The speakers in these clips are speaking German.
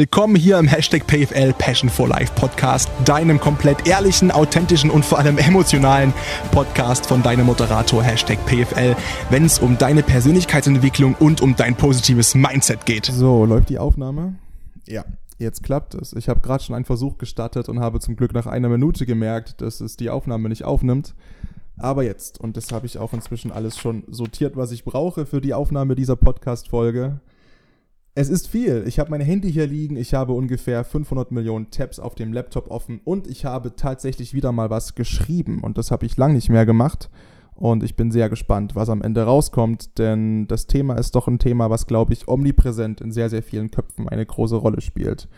Willkommen hier im Hashtag PFL Passion for Life Podcast, deinem komplett ehrlichen, authentischen und vor allem emotionalen Podcast von deinem Moderator Hashtag PFL, wenn es um deine Persönlichkeitsentwicklung und um dein positives Mindset geht. So, läuft die Aufnahme? Ja, jetzt klappt es. Ich habe gerade schon einen Versuch gestartet und habe zum Glück nach einer Minute gemerkt, dass es die Aufnahme nicht aufnimmt. Aber jetzt, und das habe ich auch inzwischen alles schon sortiert, was ich brauche für die Aufnahme dieser Podcast-Folge. Es ist viel. Ich habe mein Handy hier liegen, ich habe ungefähr 500 Millionen Tabs auf dem Laptop offen und ich habe tatsächlich wieder mal was geschrieben und das habe ich lang nicht mehr gemacht. Und ich bin sehr gespannt, was am Ende rauskommt, denn das Thema ist doch ein Thema, was, glaube ich, omnipräsent in sehr, sehr vielen Köpfen eine große Rolle spielt.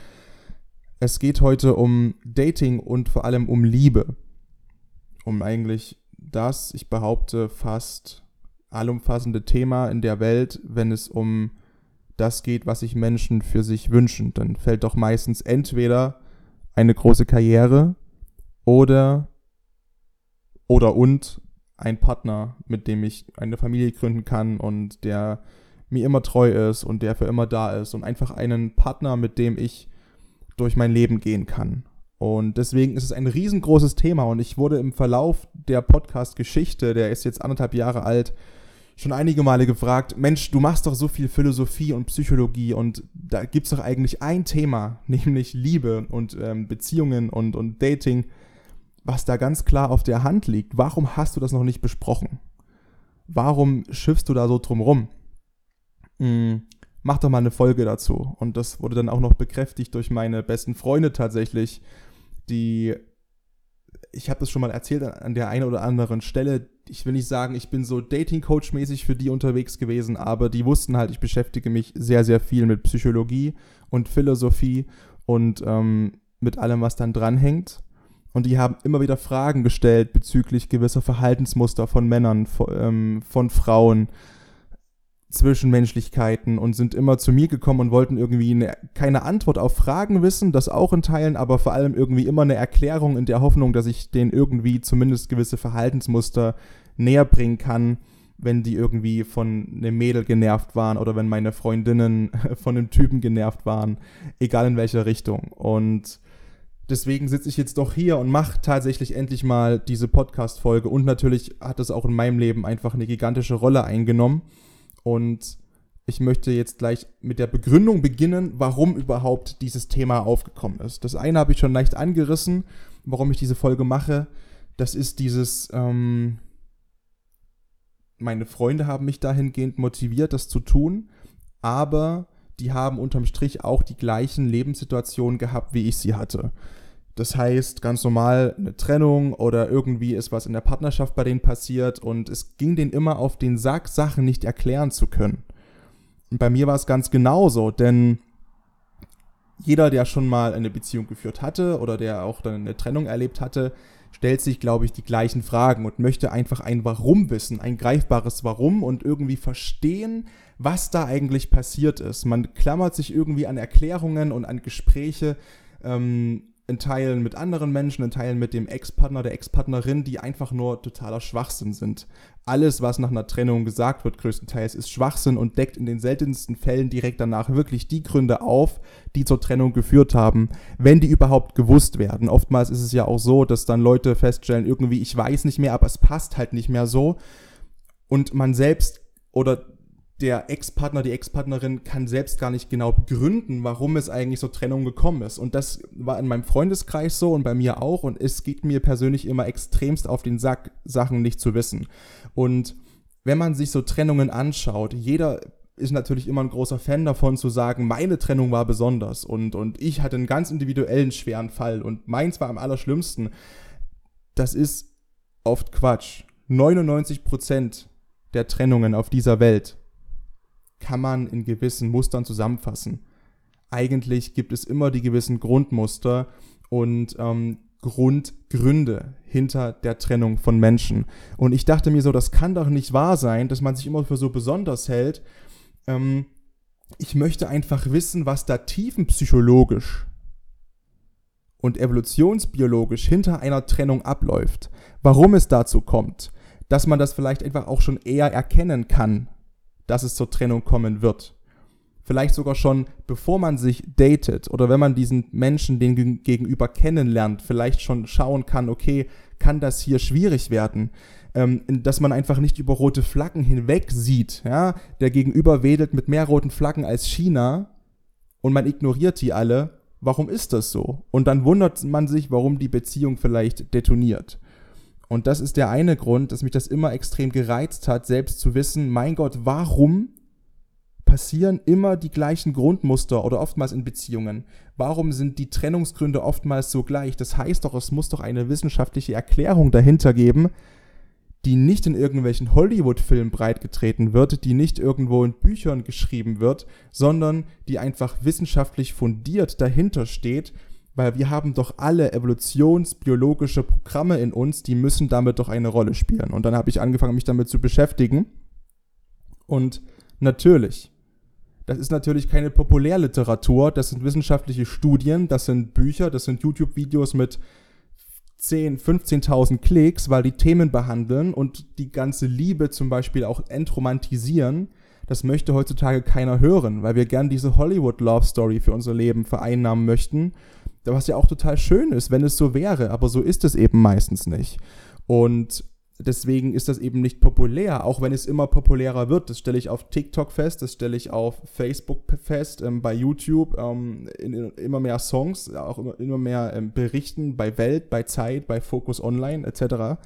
Es geht heute um Dating und vor allem um Liebe. Um eigentlich das, ich behaupte, fast allumfassende Thema in der Welt, wenn es um das geht, was sich Menschen für sich wünschen. Dann fällt doch meistens entweder eine große Karriere oder oder und ein Partner, mit dem ich eine Familie gründen kann und der mir immer treu ist und der für immer da ist und einfach einen Partner, mit dem ich durch mein Leben gehen kann. Und deswegen ist es ein riesengroßes Thema und ich wurde im Verlauf der Podcast-Geschichte, der ist jetzt anderthalb Jahre alt, schon einige Male gefragt, Mensch, du machst doch so viel Philosophie und Psychologie und da gibt es doch eigentlich ein Thema, nämlich Liebe und ähm, Beziehungen und, und Dating, was da ganz klar auf der Hand liegt. Warum hast du das noch nicht besprochen? Warum schiffst du da so drum rum? Hm, mach doch mal eine Folge dazu. Und das wurde dann auch noch bekräftigt durch meine besten Freunde tatsächlich, die ich habe das schon mal erzählt an der einen oder anderen Stelle. Ich will nicht sagen, ich bin so Dating-Coach-mäßig für die unterwegs gewesen, aber die wussten halt, ich beschäftige mich sehr, sehr viel mit Psychologie und Philosophie und ähm, mit allem, was dann dranhängt. Und die haben immer wieder Fragen gestellt bezüglich gewisser Verhaltensmuster von Männern, von, ähm, von Frauen, Zwischenmenschlichkeiten und sind immer zu mir gekommen und wollten irgendwie eine, keine Antwort auf Fragen wissen, das auch in Teilen, aber vor allem irgendwie immer eine Erklärung in der Hoffnung, dass ich denen irgendwie zumindest gewisse Verhaltensmuster näher bringen kann, wenn die irgendwie von einem Mädel genervt waren oder wenn meine Freundinnen von einem Typen genervt waren, egal in welcher Richtung. Und deswegen sitze ich jetzt doch hier und mache tatsächlich endlich mal diese Podcast-Folge und natürlich hat das auch in meinem Leben einfach eine gigantische Rolle eingenommen und ich möchte jetzt gleich mit der Begründung beginnen, warum überhaupt dieses Thema aufgekommen ist. Das eine habe ich schon leicht angerissen, warum ich diese Folge mache. Das ist dieses, ähm, meine Freunde haben mich dahingehend motiviert, das zu tun, aber die haben unterm Strich auch die gleichen Lebenssituationen gehabt, wie ich sie hatte. Das heißt, ganz normal eine Trennung oder irgendwie ist was in der Partnerschaft bei denen passiert und es ging denen immer auf den Sack, Sachen nicht erklären zu können. Und bei mir war es ganz genauso, denn jeder, der schon mal eine Beziehung geführt hatte oder der auch dann eine Trennung erlebt hatte, stellt sich, glaube ich, die gleichen Fragen und möchte einfach ein Warum wissen, ein greifbares Warum und irgendwie verstehen, was da eigentlich passiert ist. Man klammert sich irgendwie an Erklärungen und an Gespräche, ähm, in Teilen mit anderen Menschen, in Teilen mit dem Ex-Partner, der Ex-Partnerin, die einfach nur totaler Schwachsinn sind. Alles, was nach einer Trennung gesagt wird, größtenteils, ist Schwachsinn und deckt in den seltensten Fällen direkt danach wirklich die Gründe auf, die zur Trennung geführt haben, wenn die überhaupt gewusst werden. Oftmals ist es ja auch so, dass dann Leute feststellen, irgendwie, ich weiß nicht mehr, aber es passt halt nicht mehr so. Und man selbst oder der Ex-Partner, die Ex-Partnerin kann selbst gar nicht genau begründen, warum es eigentlich zur Trennung gekommen ist. Und das war in meinem Freundeskreis so und bei mir auch. Und es geht mir persönlich immer extremst auf den Sack, Sachen nicht zu wissen. Und wenn man sich so Trennungen anschaut, jeder ist natürlich immer ein großer Fan davon zu sagen, meine Trennung war besonders und, und ich hatte einen ganz individuellen schweren Fall und meins war am allerschlimmsten. Das ist oft Quatsch. 99 Prozent der Trennungen auf dieser Welt kann man in gewissen Mustern zusammenfassen. Eigentlich gibt es immer die gewissen Grundmuster und ähm, Grundgründe hinter der Trennung von Menschen. Und ich dachte mir so, das kann doch nicht wahr sein, dass man sich immer für so besonders hält. Ähm, ich möchte einfach wissen, was da tiefenpsychologisch und evolutionsbiologisch hinter einer Trennung abläuft. Warum es dazu kommt. Dass man das vielleicht einfach auch schon eher erkennen kann, dass es zur Trennung kommen wird. vielleicht sogar schon bevor man sich datet oder wenn man diesen Menschen den gegenüber kennenlernt, vielleicht schon schauen kann, okay, kann das hier schwierig werden? Ähm, dass man einfach nicht über rote Flaggen hinweg sieht. Ja? Der Gegenüber wedelt mit mehr roten Flaggen als China und man ignoriert die alle. Warum ist das so? Und dann wundert man sich, warum die Beziehung vielleicht detoniert. Und das ist der eine Grund, dass mich das immer extrem gereizt hat, selbst zu wissen, mein Gott, warum passieren immer die gleichen Grundmuster oder oftmals in Beziehungen? Warum sind die Trennungsgründe oftmals so gleich? Das heißt doch, es muss doch eine wissenschaftliche Erklärung dahinter geben, die nicht in irgendwelchen Hollywood-Filmen breitgetreten wird, die nicht irgendwo in Büchern geschrieben wird, sondern die einfach wissenschaftlich fundiert dahinter steht, weil wir haben doch alle evolutionsbiologische Programme in uns, die müssen damit doch eine Rolle spielen. Und dann habe ich angefangen, mich damit zu beschäftigen. Und natürlich das ist natürlich keine Populärliteratur, das sind wissenschaftliche Studien, das sind Bücher, das sind YouTube-Videos mit 10, 15.000 Klicks, weil die Themen behandeln und die ganze Liebe zum Beispiel auch entromantisieren. Das möchte heutzutage keiner hören, weil wir gern diese Hollywood-Love-Story für unser Leben vereinnahmen möchten. Was ja auch total schön ist, wenn es so wäre, aber so ist es eben meistens nicht. Und deswegen ist das eben nicht populär, auch wenn es immer populärer wird. Das stelle ich auf TikTok fest, das stelle ich auf Facebook fest, ähm, bei YouTube, ähm, in, in, immer mehr Songs, auch immer, immer mehr ähm, Berichten bei Welt, bei Zeit, bei Focus Online etc.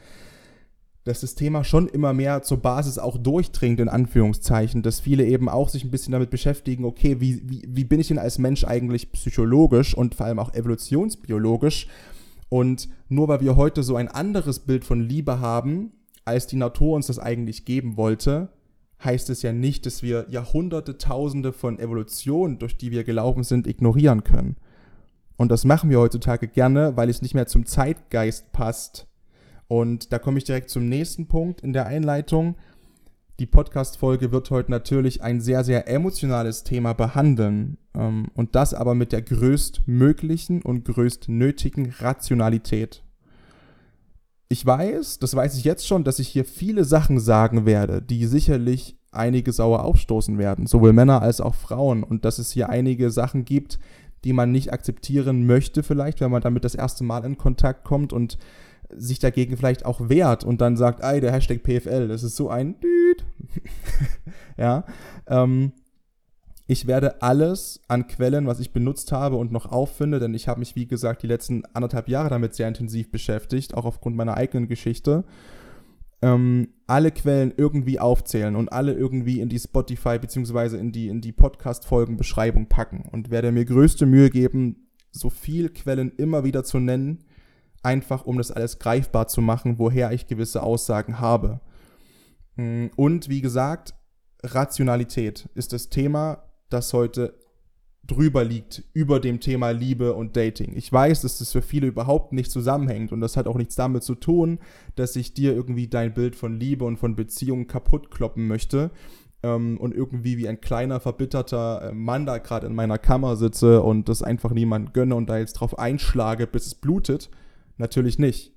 Dass das Thema schon immer mehr zur Basis auch durchdringt, in Anführungszeichen, dass viele eben auch sich ein bisschen damit beschäftigen, okay, wie, wie, wie bin ich denn als Mensch eigentlich psychologisch und vor allem auch evolutionsbiologisch und nur weil wir heute so ein anderes Bild von Liebe haben, als die Natur uns das eigentlich geben wollte, heißt es ja nicht, dass wir Jahrhunderte, Tausende von Evolutionen, durch die wir gelaufen sind, ignorieren können. Und das machen wir heutzutage gerne, weil es nicht mehr zum Zeitgeist passt. Und da komme ich direkt zum nächsten Punkt in der Einleitung. Die Podcast-Folge wird heute natürlich ein sehr, sehr emotionales Thema behandeln. Ähm, und das aber mit der größtmöglichen und größtnötigen Rationalität. Ich weiß, das weiß ich jetzt schon, dass ich hier viele Sachen sagen werde, die sicherlich einige sauer aufstoßen werden, sowohl Männer als auch Frauen. Und dass es hier einige Sachen gibt, die man nicht akzeptieren möchte, vielleicht, wenn man damit das erste Mal in Kontakt kommt und sich dagegen vielleicht auch wehrt und dann sagt, ey, der Hashtag PFL, das ist so ein Düt. ja. Ähm, ich werde alles an Quellen, was ich benutzt habe und noch auffinde, denn ich habe mich, wie gesagt, die letzten anderthalb Jahre damit sehr intensiv beschäftigt, auch aufgrund meiner eigenen Geschichte, ähm, alle Quellen irgendwie aufzählen und alle irgendwie in die Spotify bzw. in die, in die Podcast-Folgen-Beschreibung packen und werde mir größte Mühe geben, so viel Quellen immer wieder zu nennen, einfach um das alles greifbar zu machen, woher ich gewisse Aussagen habe. Mm, und wie gesagt, Rationalität ist das Thema, das heute drüber liegt, über dem Thema Liebe und Dating. Ich weiß, dass das für viele überhaupt nicht zusammenhängt und das hat auch nichts damit zu tun, dass ich dir irgendwie dein Bild von Liebe und von Beziehungen kaputt kloppen möchte ähm, und irgendwie wie ein kleiner, verbitterter äh, Mann da gerade in meiner Kammer sitze und das einfach niemand gönne und da jetzt drauf einschlage, bis es blutet. Natürlich nicht.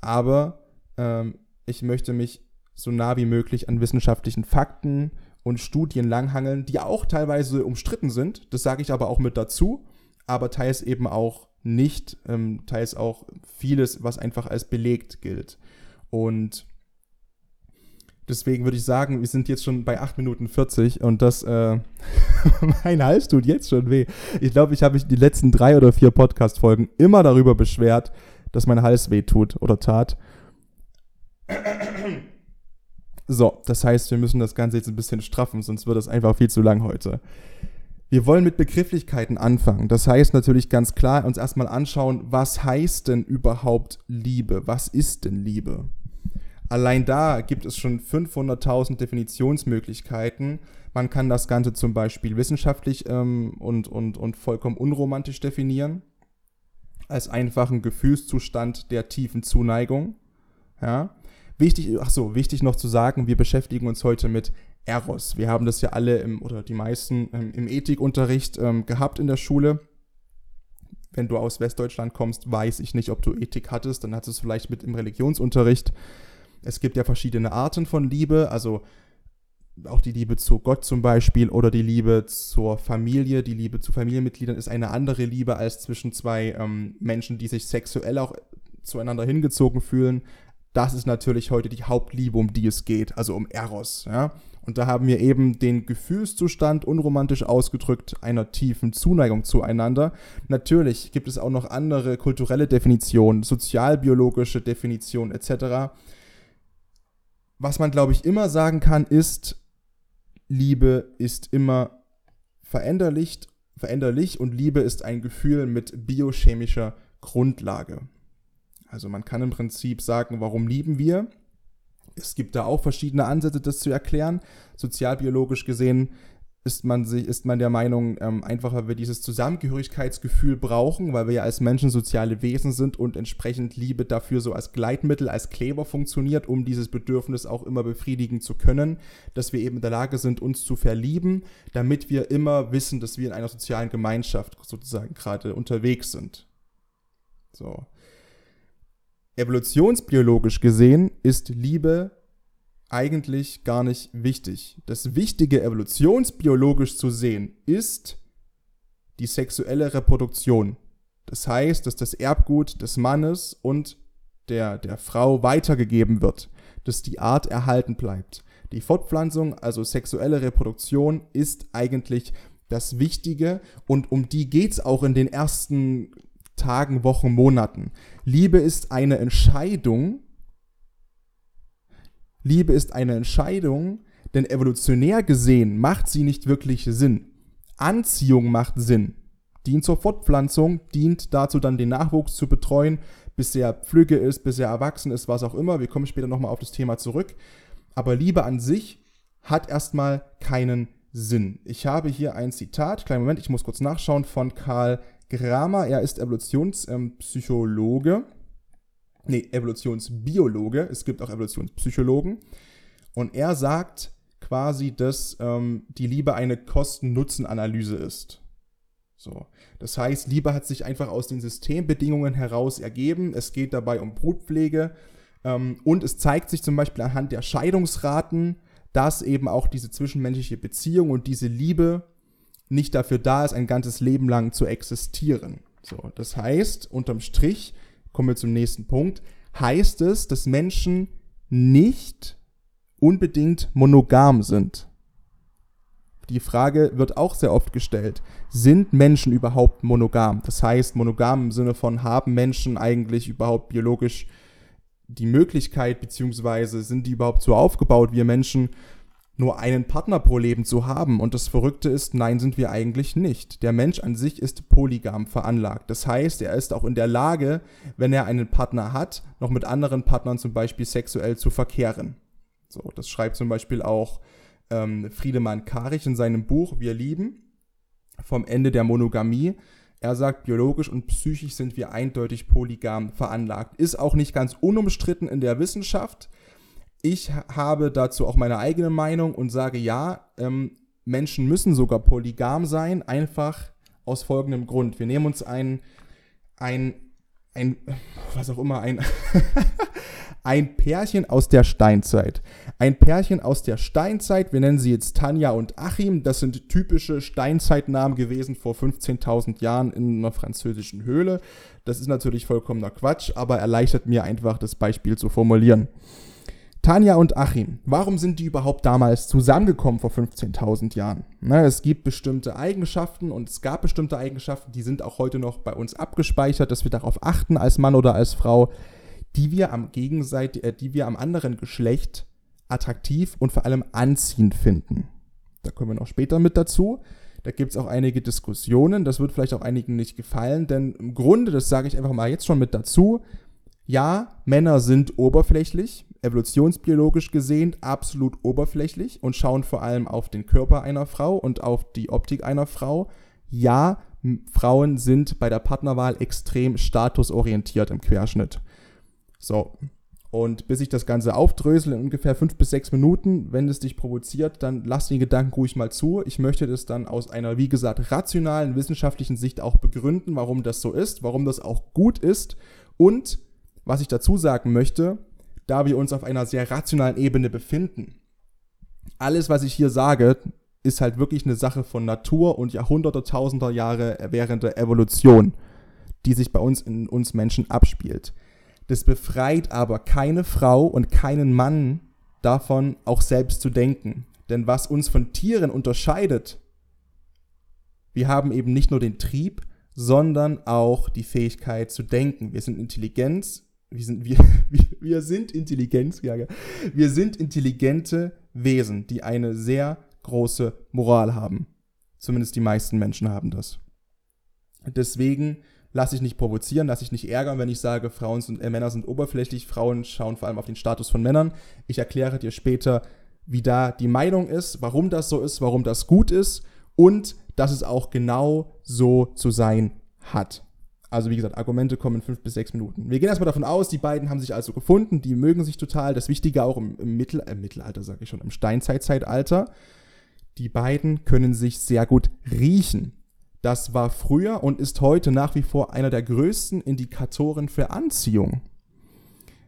Aber ähm, ich möchte mich so nah wie möglich an wissenschaftlichen Fakten und Studien langhangeln, die auch teilweise umstritten sind. Das sage ich aber auch mit dazu, aber teils eben auch nicht, ähm, teils auch vieles, was einfach als belegt gilt. Und deswegen würde ich sagen, wir sind jetzt schon bei 8 Minuten 40 und das, äh, mein Hals tut jetzt schon weh. Ich glaube, ich habe mich die letzten drei oder vier Podcast-Folgen immer darüber beschwert, dass mein Hals weh tut oder tat. So, das heißt, wir müssen das Ganze jetzt ein bisschen straffen, sonst wird es einfach viel zu lang heute. Wir wollen mit Begrifflichkeiten anfangen. Das heißt natürlich ganz klar, uns erstmal anschauen, was heißt denn überhaupt Liebe? Was ist denn Liebe? Allein da gibt es schon 500.000 Definitionsmöglichkeiten. Man kann das Ganze zum Beispiel wissenschaftlich ähm, und, und, und vollkommen unromantisch definieren als einfachen Gefühlszustand der tiefen Zuneigung. Ja. Wichtig, ach so, wichtig noch zu sagen, wir beschäftigen uns heute mit Eros. Wir haben das ja alle im, oder die meisten ähm, im Ethikunterricht ähm, gehabt in der Schule. Wenn du aus Westdeutschland kommst, weiß ich nicht, ob du Ethik hattest, dann hattest du es vielleicht mit im Religionsunterricht. Es gibt ja verschiedene Arten von Liebe, also auch die Liebe zu Gott zum Beispiel oder die Liebe zur Familie, die Liebe zu Familienmitgliedern ist eine andere Liebe als zwischen zwei ähm, Menschen, die sich sexuell auch zueinander hingezogen fühlen. Das ist natürlich heute die Hauptliebe, um die es geht, also um Eros. Ja? Und da haben wir eben den Gefühlszustand, unromantisch ausgedrückt, einer tiefen Zuneigung zueinander. Natürlich gibt es auch noch andere kulturelle Definitionen, sozialbiologische Definitionen etc. Was man, glaube ich, immer sagen kann, ist, Liebe ist immer veränderlich, veränderlich und Liebe ist ein Gefühl mit biochemischer Grundlage. Also man kann im Prinzip sagen, warum lieben wir? Es gibt da auch verschiedene Ansätze, das zu erklären. Sozialbiologisch gesehen ist man, sich, ist man der Meinung, ähm, einfach weil wir dieses Zusammengehörigkeitsgefühl brauchen, weil wir ja als Menschen soziale Wesen sind und entsprechend Liebe dafür so als Gleitmittel, als Kleber funktioniert, um dieses Bedürfnis auch immer befriedigen zu können, dass wir eben in der Lage sind, uns zu verlieben, damit wir immer wissen, dass wir in einer sozialen Gemeinschaft sozusagen gerade unterwegs sind. So. Evolutionsbiologisch gesehen ist Liebe eigentlich gar nicht wichtig. Das Wichtige evolutionsbiologisch zu sehen ist die sexuelle Reproduktion. Das heißt, dass das Erbgut des Mannes und der, der Frau weitergegeben wird, dass die Art erhalten bleibt. Die Fortpflanzung, also sexuelle Reproduktion, ist eigentlich das Wichtige und um die geht es auch in den ersten Tagen, Wochen, Monaten. Liebe ist eine Entscheidung. Liebe ist eine Entscheidung, denn evolutionär gesehen macht sie nicht wirklich Sinn. Anziehung macht Sinn. Dient zur Fortpflanzung, dient dazu dann den Nachwuchs zu betreuen, bis er Pflüge ist, bis er erwachsen ist, was auch immer. Wir kommen später nochmal auf das Thema zurück. Aber Liebe an sich hat erstmal keinen Sinn. Ich habe hier ein Zitat, kleinen Moment, ich muss kurz nachschauen, von Karl Gramer, er ist Evolutionspsychologe. Ähm, nee, Evolutionsbiologe. Es gibt auch Evolutionspsychologen. Und er sagt quasi, dass ähm, die Liebe eine Kosten-Nutzen-Analyse ist. So. Das heißt, Liebe hat sich einfach aus den Systembedingungen heraus ergeben. Es geht dabei um Brutpflege. Ähm, und es zeigt sich zum Beispiel anhand der Scheidungsraten, dass eben auch diese zwischenmenschliche Beziehung und diese Liebe nicht dafür da ist, ein ganzes Leben lang zu existieren. So, das heißt, unterm Strich, kommen wir zum nächsten Punkt, heißt es, dass Menschen nicht unbedingt monogam sind. Die Frage wird auch sehr oft gestellt. Sind Menschen überhaupt monogam? Das heißt, monogam im Sinne von, haben Menschen eigentlich überhaupt biologisch die Möglichkeit, beziehungsweise sind die überhaupt so aufgebaut, wir Menschen, nur einen Partner pro Leben zu haben. Und das Verrückte ist, nein, sind wir eigentlich nicht. Der Mensch an sich ist polygam veranlagt. Das heißt, er ist auch in der Lage, wenn er einen Partner hat, noch mit anderen Partnern zum Beispiel sexuell zu verkehren. So, das schreibt zum Beispiel auch ähm, Friedemann Karich in seinem Buch Wir lieben vom Ende der Monogamie. Er sagt, biologisch und psychisch sind wir eindeutig polygam veranlagt. Ist auch nicht ganz unumstritten in der Wissenschaft. Ich habe dazu auch meine eigene Meinung und sage ja, ähm, Menschen müssen sogar polygam sein, einfach aus folgendem Grund. Wir nehmen uns ein, ein, ein, was auch immer, ein, ein Pärchen aus der Steinzeit. Ein Pärchen aus der Steinzeit, wir nennen sie jetzt Tanja und Achim, das sind typische Steinzeitnamen gewesen vor 15.000 Jahren in einer französischen Höhle. Das ist natürlich vollkommener Quatsch, aber erleichtert mir einfach das Beispiel zu formulieren. Tanja und Achim, warum sind die überhaupt damals zusammengekommen vor 15.000 Jahren? Na, es gibt bestimmte Eigenschaften und es gab bestimmte Eigenschaften, die sind auch heute noch bei uns abgespeichert, dass wir darauf achten als Mann oder als Frau, die wir am Gegenseit äh, die wir am anderen Geschlecht attraktiv und vor allem anziehend finden. Da kommen wir noch später mit dazu. Da gibt es auch einige Diskussionen. Das wird vielleicht auch einigen nicht gefallen, denn im Grunde, das sage ich einfach mal jetzt schon mit dazu, ja, Männer sind oberflächlich, evolutionsbiologisch gesehen absolut oberflächlich und schauen vor allem auf den Körper einer Frau und auf die Optik einer Frau. Ja, Frauen sind bei der Partnerwahl extrem statusorientiert im Querschnitt. So. Und bis ich das Ganze aufdrösel in ungefähr fünf bis sechs Minuten, wenn es dich provoziert, dann lass den Gedanken ruhig mal zu. Ich möchte das dann aus einer, wie gesagt, rationalen, wissenschaftlichen Sicht auch begründen, warum das so ist, warum das auch gut ist und was ich dazu sagen möchte, da wir uns auf einer sehr rationalen Ebene befinden, alles, was ich hier sage, ist halt wirklich eine Sache von Natur und Jahrhunderte, Tausender Jahre während der Evolution, die sich bei uns in uns Menschen abspielt. Das befreit aber keine Frau und keinen Mann davon, auch selbst zu denken. Denn was uns von Tieren unterscheidet, wir haben eben nicht nur den Trieb, sondern auch die Fähigkeit zu denken. Wir sind Intelligenz, wir sind, wir, wir sind Intelligenz, wir sind intelligente Wesen, die eine sehr große Moral haben. Zumindest die meisten Menschen haben das. Deswegen lasse ich nicht provozieren, lasse ich nicht ärgern, wenn ich sage, Frauen sind, äh, Männer sind oberflächlich, Frauen schauen vor allem auf den Status von Männern. Ich erkläre dir später, wie da die Meinung ist, warum das so ist, warum das gut ist und dass es auch genau so zu sein hat. Also wie gesagt, Argumente kommen in fünf bis sechs Minuten. Wir gehen erstmal davon aus, die beiden haben sich also gefunden, die mögen sich total. Das Wichtige auch im, im Mittel, äh, Mittelalter, sage ich schon, im Steinzeitzeitalter. Die beiden können sich sehr gut riechen. Das war früher und ist heute nach wie vor einer der größten Indikatoren für Anziehung.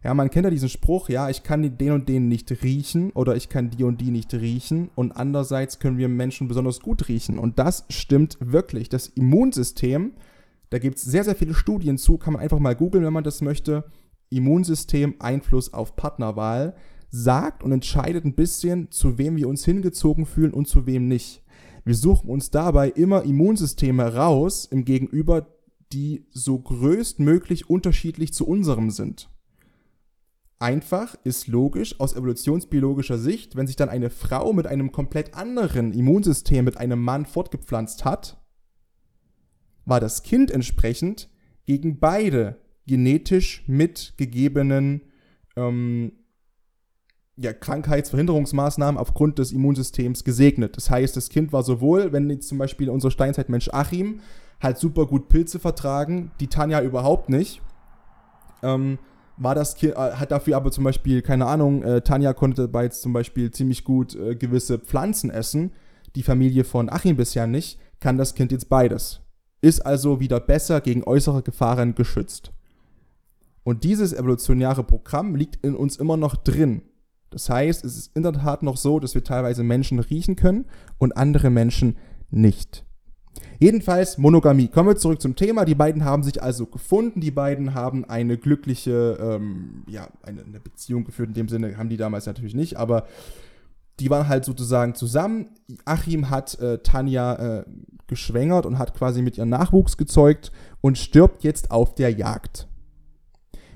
Ja, man kennt ja diesen Spruch, ja, ich kann den und den nicht riechen oder ich kann die und die nicht riechen und andererseits können wir Menschen besonders gut riechen. Und das stimmt wirklich. Das Immunsystem, da gibt es sehr, sehr viele Studien zu, kann man einfach mal googeln, wenn man das möchte. Immunsystem, Einfluss auf Partnerwahl, sagt und entscheidet ein bisschen, zu wem wir uns hingezogen fühlen und zu wem nicht. Wir suchen uns dabei immer Immunsysteme raus, im Gegenüber, die so größtmöglich unterschiedlich zu unserem sind. Einfach ist logisch aus evolutionsbiologischer Sicht, wenn sich dann eine Frau mit einem komplett anderen Immunsystem mit einem Mann fortgepflanzt hat, war das Kind entsprechend gegen beide genetisch mitgegebenen ähm, ja, Krankheitsverhinderungsmaßnahmen aufgrund des Immunsystems gesegnet. Das heißt, das Kind war sowohl, wenn jetzt zum Beispiel unser Steinzeitmensch Achim halt super gut Pilze vertragen, die Tanja überhaupt nicht, ähm, war das Kind, äh, hat dafür aber zum Beispiel, keine Ahnung, äh, Tanja konnte bei jetzt zum Beispiel ziemlich gut äh, gewisse Pflanzen essen, die Familie von Achim bisher nicht, kann das Kind jetzt beides. Ist also wieder besser gegen äußere Gefahren geschützt. Und dieses evolutionäre Programm liegt in uns immer noch drin. Das heißt, es ist in der Tat noch so, dass wir teilweise Menschen riechen können und andere Menschen nicht. Jedenfalls Monogamie. Kommen wir zurück zum Thema. Die beiden haben sich also gefunden. Die beiden haben eine glückliche, ähm, ja, eine, eine, Beziehung geführt. In dem Sinne haben die damals natürlich nicht, aber die waren halt sozusagen zusammen. Achim hat äh, Tanja äh, geschwängert und hat quasi mit ihr Nachwuchs gezeugt und stirbt jetzt auf der Jagd.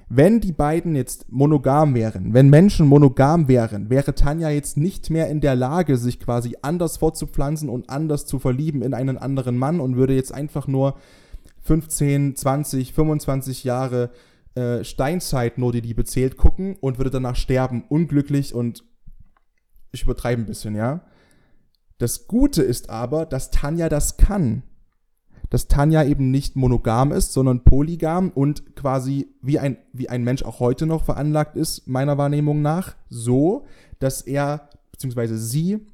Wenn die beiden jetzt monogam wären, wenn Menschen monogam wären, wäre Tanja jetzt nicht mehr in der Lage, sich quasi anders fortzupflanzen und anders zu verlieben in einen anderen Mann und würde jetzt einfach nur 15, 20, 25 Jahre äh, Steinzeit nur die Liebe zählt gucken und würde danach sterben, unglücklich und ich übertreibe ein bisschen, ja. Das Gute ist aber, dass Tanja das kann dass Tanja eben nicht monogam ist, sondern polygam und quasi wie ein, wie ein Mensch auch heute noch veranlagt ist, meiner Wahrnehmung nach, so, dass er bzw. sie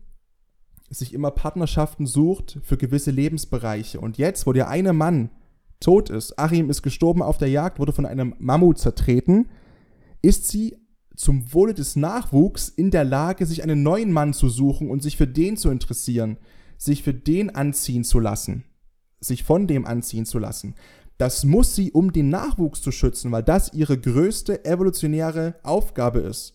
sich immer Partnerschaften sucht für gewisse Lebensbereiche. Und jetzt, wo der eine Mann tot ist, Achim ist gestorben auf der Jagd, wurde von einem Mammut zertreten, ist sie zum Wohle des Nachwuchs in der Lage, sich einen neuen Mann zu suchen und sich für den zu interessieren, sich für den anziehen zu lassen sich von dem anziehen zu lassen. Das muss sie, um den Nachwuchs zu schützen, weil das ihre größte evolutionäre Aufgabe ist.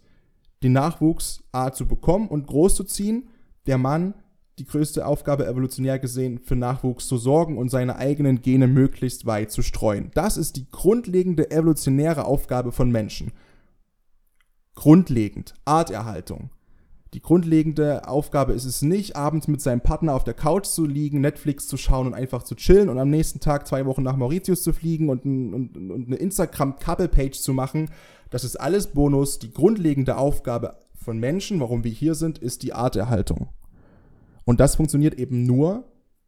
Den Nachwuchs A zu bekommen und groß zu ziehen, der Mann die größte Aufgabe evolutionär gesehen für Nachwuchs zu sorgen und seine eigenen Gene möglichst weit zu streuen. Das ist die grundlegende evolutionäre Aufgabe von Menschen. Grundlegend. Arterhaltung. Die grundlegende Aufgabe ist es nicht, abends mit seinem Partner auf der Couch zu liegen, Netflix zu schauen und einfach zu chillen und am nächsten Tag zwei Wochen nach Mauritius zu fliegen und, ein, und, und eine Instagram-Couple-Page zu machen. Das ist alles Bonus. Die grundlegende Aufgabe von Menschen, warum wir hier sind, ist die Arterhaltung. Und das funktioniert eben nur,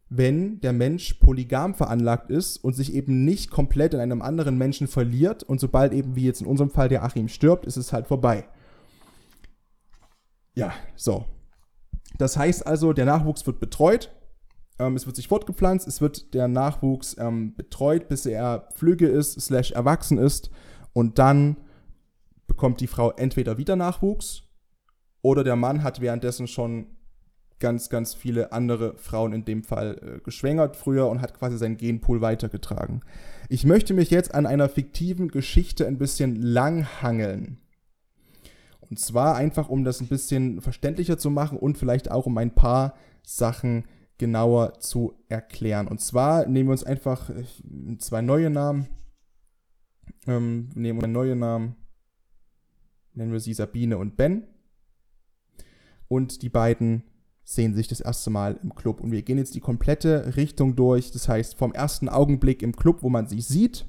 wenn der Mensch polygam veranlagt ist und sich eben nicht komplett in einem anderen Menschen verliert und sobald eben, wie jetzt in unserem Fall, der Achim stirbt, ist es halt vorbei. Ja, so. Das heißt also, der Nachwuchs wird betreut, ähm, es wird sich fortgepflanzt, es wird der Nachwuchs ähm, betreut, bis er flügge ist, slash erwachsen ist und dann bekommt die Frau entweder wieder Nachwuchs oder der Mann hat währenddessen schon ganz, ganz viele andere Frauen in dem Fall äh, geschwängert früher und hat quasi seinen Genpool weitergetragen. Ich möchte mich jetzt an einer fiktiven Geschichte ein bisschen langhangeln. Und zwar einfach, um das ein bisschen verständlicher zu machen und vielleicht auch um ein paar Sachen genauer zu erklären. Und zwar nehmen wir uns einfach äh, zwei neue Namen. Ähm, nehmen wir neue Namen. Nennen wir sie Sabine und Ben. Und die beiden sehen sich das erste Mal im Club. Und wir gehen jetzt die komplette Richtung durch. Das heißt, vom ersten Augenblick im Club, wo man sie sieht,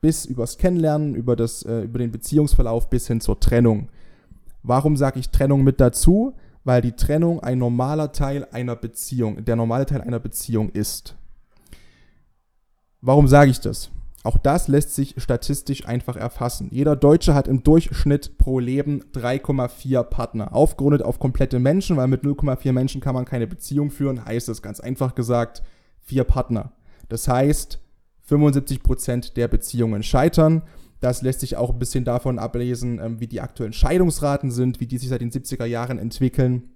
bis übers Kennenlernen, über, das, äh, über den Beziehungsverlauf bis hin zur Trennung. Warum sage ich Trennung mit dazu? Weil die Trennung ein normaler Teil einer Beziehung, der normale Teil einer Beziehung ist. Warum sage ich das? Auch das lässt sich statistisch einfach erfassen. Jeder Deutsche hat im Durchschnitt pro Leben 3,4 Partner. Aufgerundet auf komplette Menschen, weil mit 0,4 Menschen kann man keine Beziehung führen, heißt es ganz einfach gesagt, vier Partner. Das heißt, 75% der Beziehungen scheitern. Das lässt sich auch ein bisschen davon ablesen, ähm, wie die aktuellen Scheidungsraten sind, wie die sich seit den 70er Jahren entwickeln.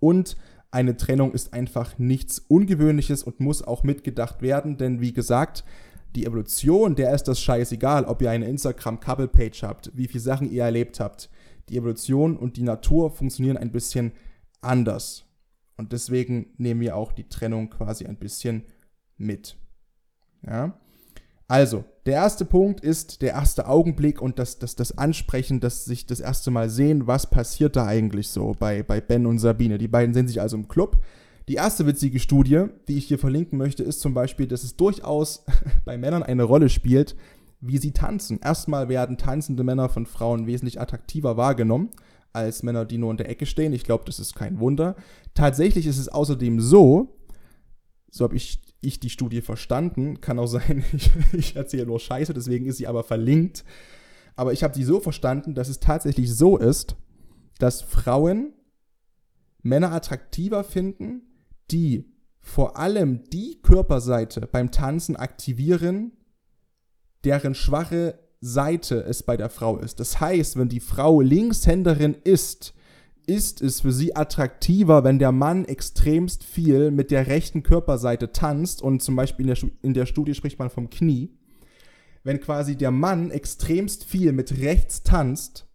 Und eine Trennung ist einfach nichts Ungewöhnliches und muss auch mitgedacht werden, denn wie gesagt, die Evolution, der ist das scheißegal, ob ihr eine Instagram-Couple-Page habt, wie viele Sachen ihr erlebt habt. Die Evolution und die Natur funktionieren ein bisschen anders. Und deswegen nehmen wir auch die Trennung quasi ein bisschen mit. Ja? Also, der erste Punkt ist der erste Augenblick und das, das, das Ansprechen, das sich das erste Mal sehen, was passiert da eigentlich so bei, bei Ben und Sabine. Die beiden sehen sich also im Club. Die erste witzige Studie, die ich hier verlinken möchte, ist zum Beispiel, dass es durchaus bei Männern eine Rolle spielt, wie sie tanzen. Erstmal werden tanzende Männer von Frauen wesentlich attraktiver wahrgenommen als Männer, die nur in der Ecke stehen. Ich glaube, das ist kein Wunder. Tatsächlich ist es außerdem so, so habe ich, ich die Studie verstanden, kann auch sein, ich, ich erzähle nur Scheiße, deswegen ist sie aber verlinkt. Aber ich habe sie so verstanden, dass es tatsächlich so ist, dass Frauen Männer attraktiver finden, die vor allem die Körperseite beim Tanzen aktivieren, deren schwache Seite es bei der Frau ist. Das heißt, wenn die Frau Linkshänderin ist, ist es für sie attraktiver, wenn der Mann extremst viel mit der rechten Körperseite tanzt und zum Beispiel in der, in der Studie spricht man vom Knie. Wenn quasi der Mann extremst viel mit rechts tanzt,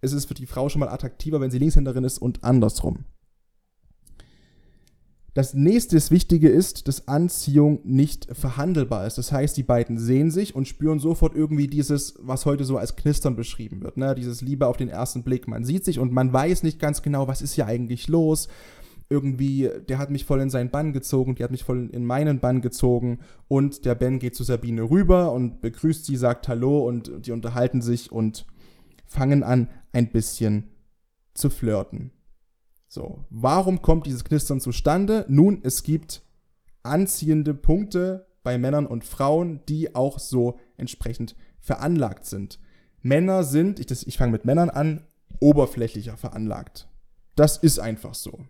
ist es für die Frau schon mal attraktiver, wenn sie Linkshänderin ist und andersrum. Das nächste Wichtige ist, dass Anziehung nicht verhandelbar ist. Das heißt, die beiden sehen sich und spüren sofort irgendwie dieses, was heute so als Knistern beschrieben wird. Ne? Dieses Liebe auf den ersten Blick. Man sieht sich und man weiß nicht ganz genau, was ist hier eigentlich los. Irgendwie, der hat mich voll in seinen Bann gezogen, die hat mich voll in meinen Bann gezogen. Und der Ben geht zu Sabine rüber und begrüßt sie, sagt Hallo und die unterhalten sich und fangen an, ein bisschen zu flirten. So, warum kommt dieses Knistern zustande? Nun, es gibt anziehende Punkte bei Männern und Frauen, die auch so entsprechend veranlagt sind. Männer sind, ich, ich fange mit Männern an, oberflächlicher veranlagt. Das ist einfach so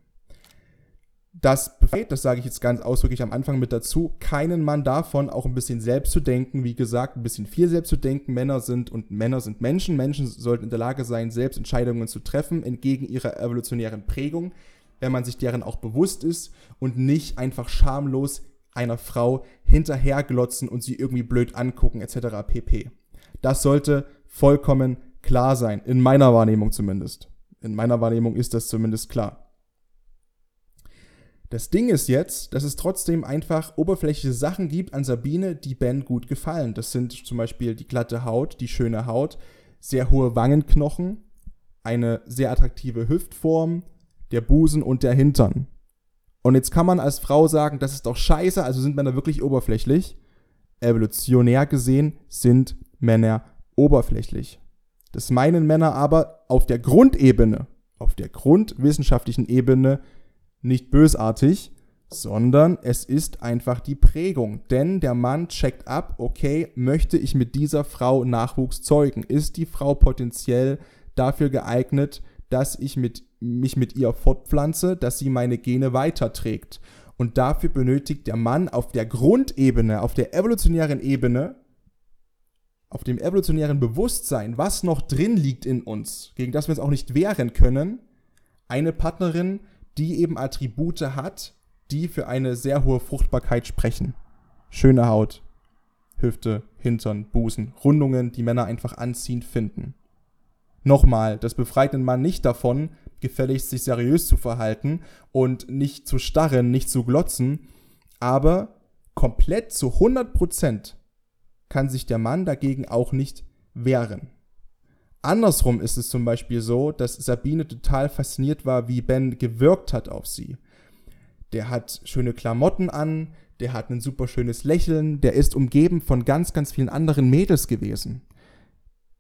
das befreit, das sage ich jetzt ganz ausdrücklich am Anfang mit dazu, keinen Mann davon, auch ein bisschen selbst zu denken, wie gesagt, ein bisschen viel selbst zu denken. Männer sind und Männer sind Menschen. Menschen sollten in der Lage sein, selbst Entscheidungen zu treffen, entgegen ihrer evolutionären Prägung, wenn man sich deren auch bewusst ist und nicht einfach schamlos einer Frau hinterherglotzen und sie irgendwie blöd angucken, etc. pp. Das sollte vollkommen klar sein, in meiner Wahrnehmung zumindest. In meiner Wahrnehmung ist das zumindest klar. Das Ding ist jetzt, dass es trotzdem einfach oberflächliche Sachen gibt an Sabine, die Ben gut gefallen. Das sind zum Beispiel die glatte Haut, die schöne Haut, sehr hohe Wangenknochen, eine sehr attraktive Hüftform, der Busen und der Hintern. Und jetzt kann man als Frau sagen, das ist doch scheiße, also sind Männer wirklich oberflächlich. Evolutionär gesehen sind Männer oberflächlich. Das meinen Männer aber auf der Grundebene, auf der grundwissenschaftlichen Ebene nicht bösartig, sondern es ist einfach die Prägung. Denn der Mann checkt ab, okay, möchte ich mit dieser Frau Nachwuchs zeugen? Ist die Frau potenziell dafür geeignet, dass ich mit, mich mit ihr fortpflanze, dass sie meine Gene weiterträgt? Und dafür benötigt der Mann auf der Grundebene, auf der evolutionären Ebene, auf dem evolutionären Bewusstsein, was noch drin liegt in uns, gegen das wir uns auch nicht wehren können, eine Partnerin, die eben Attribute hat, die für eine sehr hohe Fruchtbarkeit sprechen. Schöne Haut, Hüfte, Hintern, Busen, Rundungen, die Männer einfach anziehend finden. Nochmal, das befreit den Mann nicht davon, gefälligst sich seriös zu verhalten und nicht zu starren, nicht zu glotzen, aber komplett zu 100% kann sich der Mann dagegen auch nicht wehren. Andersrum ist es zum Beispiel so, dass Sabine total fasziniert war, wie Ben gewirkt hat auf sie. Der hat schöne Klamotten an, der hat ein super schönes Lächeln, der ist umgeben von ganz, ganz vielen anderen Mädels gewesen.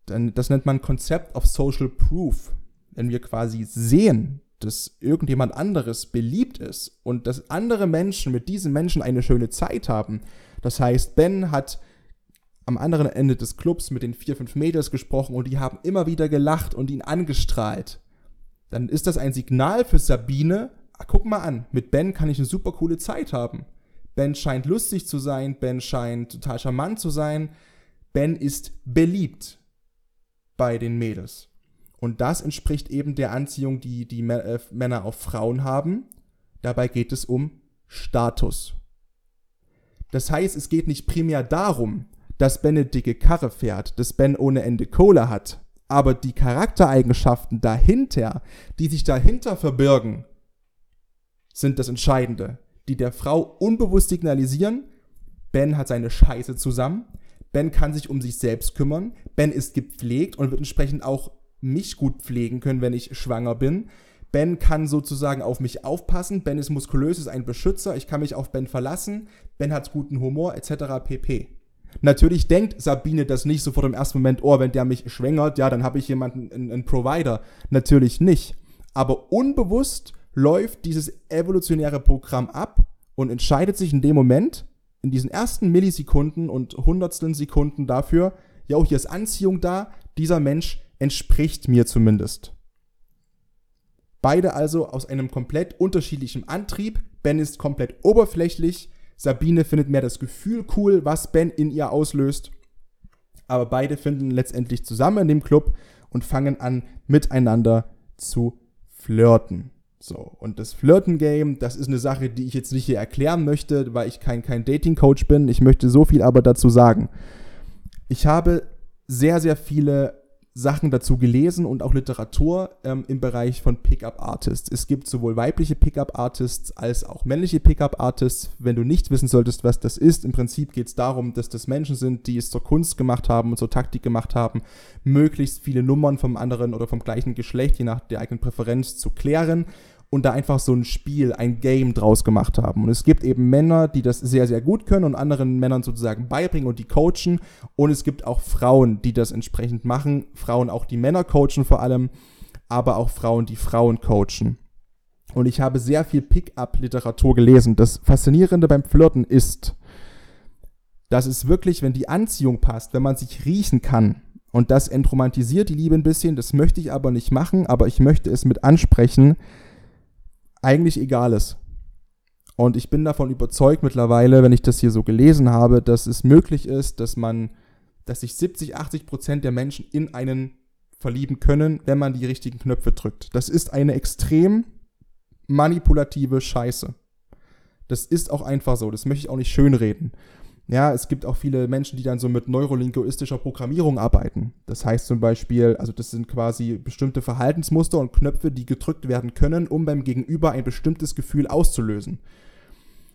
Das nennt man Konzept of Social Proof. Wenn wir quasi sehen, dass irgendjemand anderes beliebt ist und dass andere Menschen mit diesen Menschen eine schöne Zeit haben. Das heißt, Ben hat am anderen Ende des Clubs mit den vier, fünf Mädels gesprochen und die haben immer wieder gelacht und ihn angestrahlt. Dann ist das ein Signal für Sabine, ah, guck mal an, mit Ben kann ich eine super coole Zeit haben. Ben scheint lustig zu sein, Ben scheint total charmant zu sein, Ben ist beliebt bei den Mädels. Und das entspricht eben der Anziehung, die die äh, Männer auf Frauen haben. Dabei geht es um Status. Das heißt, es geht nicht primär darum, dass Ben eine dicke Karre fährt, dass Ben ohne Ende Kohle hat. Aber die Charaktereigenschaften dahinter, die sich dahinter verbirgen, sind das Entscheidende die der Frau unbewusst signalisieren, Ben hat seine Scheiße zusammen, Ben kann sich um sich selbst kümmern, Ben ist gepflegt und wird entsprechend auch mich gut pflegen können, wenn ich schwanger bin. Ben kann sozusagen auf mich aufpassen, Ben ist muskulös, ist ein Beschützer, ich kann mich auf Ben verlassen, Ben hat guten Humor etc. pp. Natürlich denkt Sabine das nicht sofort im ersten Moment, oh, wenn der mich schwängert, ja, dann habe ich jemanden, einen, einen Provider. Natürlich nicht. Aber unbewusst läuft dieses evolutionäre Programm ab und entscheidet sich in dem Moment, in diesen ersten Millisekunden und Hundertsteln Sekunden dafür, ja, hier ist Anziehung da, dieser Mensch entspricht mir zumindest. Beide also aus einem komplett unterschiedlichen Antrieb. Ben ist komplett oberflächlich, Sabine findet mehr das Gefühl cool, was Ben in ihr auslöst. Aber beide finden letztendlich zusammen in dem Club und fangen an, miteinander zu flirten. So, und das Flirten-Game, das ist eine Sache, die ich jetzt nicht hier erklären möchte, weil ich kein, kein Dating-Coach bin. Ich möchte so viel aber dazu sagen. Ich habe sehr, sehr viele Sachen dazu gelesen und auch Literatur ähm, im Bereich von Pickup-Artists. Es gibt sowohl weibliche Pickup-Artists als auch männliche Pickup-Artists. Wenn du nicht wissen solltest, was das ist, im Prinzip geht es darum, dass das Menschen sind, die es zur Kunst gemacht haben und zur Taktik gemacht haben, möglichst viele Nummern vom anderen oder vom gleichen Geschlecht, je nach der eigenen Präferenz, zu klären und da einfach so ein Spiel, ein Game draus gemacht haben. Und es gibt eben Männer, die das sehr, sehr gut können und anderen Männern sozusagen beibringen und die coachen. Und es gibt auch Frauen, die das entsprechend machen. Frauen auch, die Männer coachen vor allem, aber auch Frauen, die Frauen coachen. Und ich habe sehr viel Pickup-Literatur gelesen. Das Faszinierende beim Flirten ist, dass es wirklich, wenn die Anziehung passt, wenn man sich riechen kann, und das entromantisiert die Liebe ein bisschen, das möchte ich aber nicht machen, aber ich möchte es mit ansprechen, eigentlich egal ist. Und ich bin davon überzeugt mittlerweile, wenn ich das hier so gelesen habe, dass es möglich ist, dass man, dass sich 70, 80 Prozent der Menschen in einen verlieben können, wenn man die richtigen Knöpfe drückt. Das ist eine extrem manipulative Scheiße. Das ist auch einfach so. Das möchte ich auch nicht schönreden. Ja, es gibt auch viele Menschen, die dann so mit neurolinguistischer Programmierung arbeiten. Das heißt zum Beispiel, also das sind quasi bestimmte Verhaltensmuster und Knöpfe, die gedrückt werden können, um beim Gegenüber ein bestimmtes Gefühl auszulösen.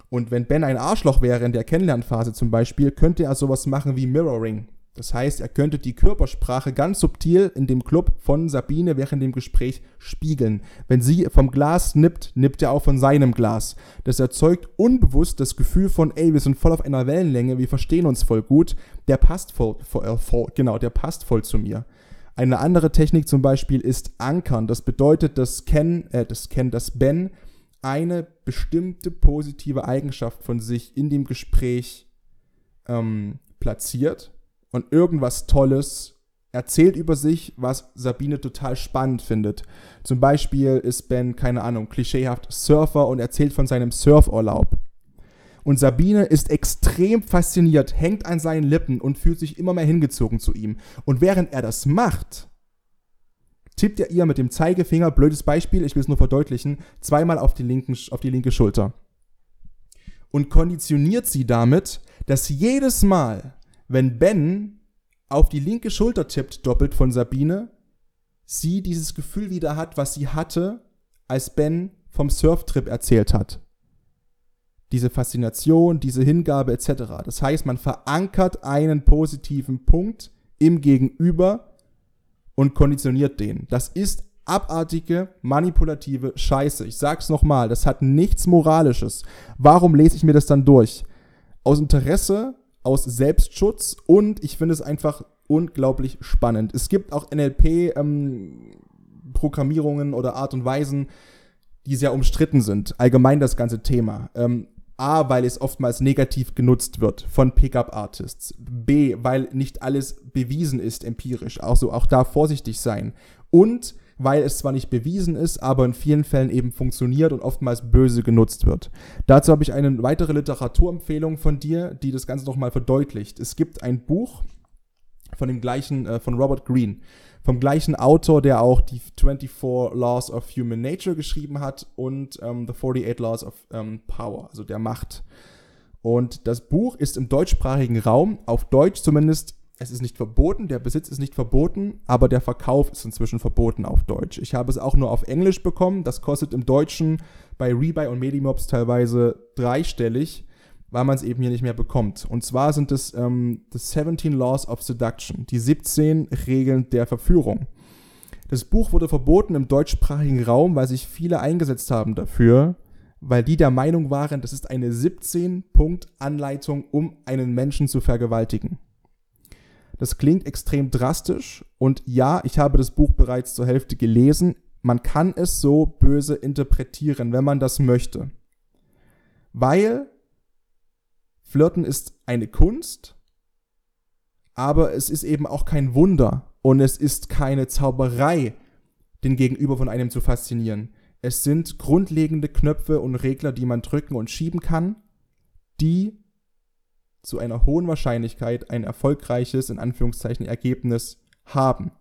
Und wenn Ben ein Arschloch wäre in der Kennenlernphase zum Beispiel, könnte er sowas machen wie Mirroring. Das heißt, er könnte die Körpersprache ganz subtil in dem Club von Sabine während dem Gespräch spiegeln. Wenn sie vom Glas nippt, nippt er auch von seinem Glas. Das erzeugt unbewusst das Gefühl von, ey, wir sind voll auf einer Wellenlänge, wir verstehen uns voll gut. Der passt voll, voll, äh, voll genau, der passt voll zu mir. Eine andere Technik zum Beispiel ist Ankern. Das bedeutet, dass Ken, äh, das Ken, dass Ben eine bestimmte positive Eigenschaft von sich in dem Gespräch ähm, platziert und irgendwas Tolles erzählt über sich, was Sabine total spannend findet. Zum Beispiel ist Ben, keine Ahnung, klischeehaft Surfer und erzählt von seinem Surfurlaub. Und Sabine ist extrem fasziniert, hängt an seinen Lippen und fühlt sich immer mehr hingezogen zu ihm. Und während er das macht, tippt er ihr mit dem Zeigefinger, blödes Beispiel, ich will es nur verdeutlichen, zweimal auf die, linken, auf die linke Schulter. Und konditioniert sie damit, dass jedes Mal, wenn Ben auf die linke Schulter tippt, doppelt von Sabine, sie dieses Gefühl wieder hat, was sie hatte, als Ben vom Surftrip erzählt hat. Diese Faszination, diese Hingabe etc. Das heißt, man verankert einen positiven Punkt im Gegenüber und konditioniert den. Das ist abartige, manipulative Scheiße. Ich sag's nochmal, das hat nichts Moralisches. Warum lese ich mir das dann durch? Aus Interesse, aus Selbstschutz und ich finde es einfach unglaublich spannend. Es gibt auch NLP-Programmierungen ähm, oder Art und Weisen, die sehr umstritten sind. Allgemein das ganze Thema. Ähm, A, weil es oftmals negativ genutzt wird von Pickup-Artists. B, weil nicht alles bewiesen ist empirisch. Also auch da vorsichtig sein. Und weil es zwar nicht bewiesen ist, aber in vielen Fällen eben funktioniert und oftmals böse genutzt wird. Dazu habe ich eine weitere Literaturempfehlung von dir, die das Ganze nochmal verdeutlicht. Es gibt ein Buch von dem gleichen, äh, von Robert Greene vom gleichen Autor, der auch die 24 Laws of Human Nature geschrieben hat und ähm, The 48 Laws of ähm, Power, also der Macht. Und das Buch ist im deutschsprachigen Raum, auf Deutsch zumindest, es ist nicht verboten, der Besitz ist nicht verboten, aber der Verkauf ist inzwischen verboten auf Deutsch. Ich habe es auch nur auf Englisch bekommen, das kostet im Deutschen bei Rebuy und Medimobs teilweise dreistellig weil man es eben hier nicht mehr bekommt. Und zwar sind es ähm, The 17 Laws of Seduction, die 17 Regeln der Verführung. Das Buch wurde verboten im deutschsprachigen Raum, weil sich viele eingesetzt haben dafür, weil die der Meinung waren, das ist eine 17-Punkt-Anleitung, um einen Menschen zu vergewaltigen. Das klingt extrem drastisch und ja, ich habe das Buch bereits zur Hälfte gelesen. Man kann es so böse interpretieren, wenn man das möchte. Weil Flirten ist eine Kunst, aber es ist eben auch kein Wunder und es ist keine Zauberei, den Gegenüber von einem zu faszinieren. Es sind grundlegende Knöpfe und Regler, die man drücken und schieben kann, die zu einer hohen Wahrscheinlichkeit ein erfolgreiches, in Anführungszeichen, Ergebnis haben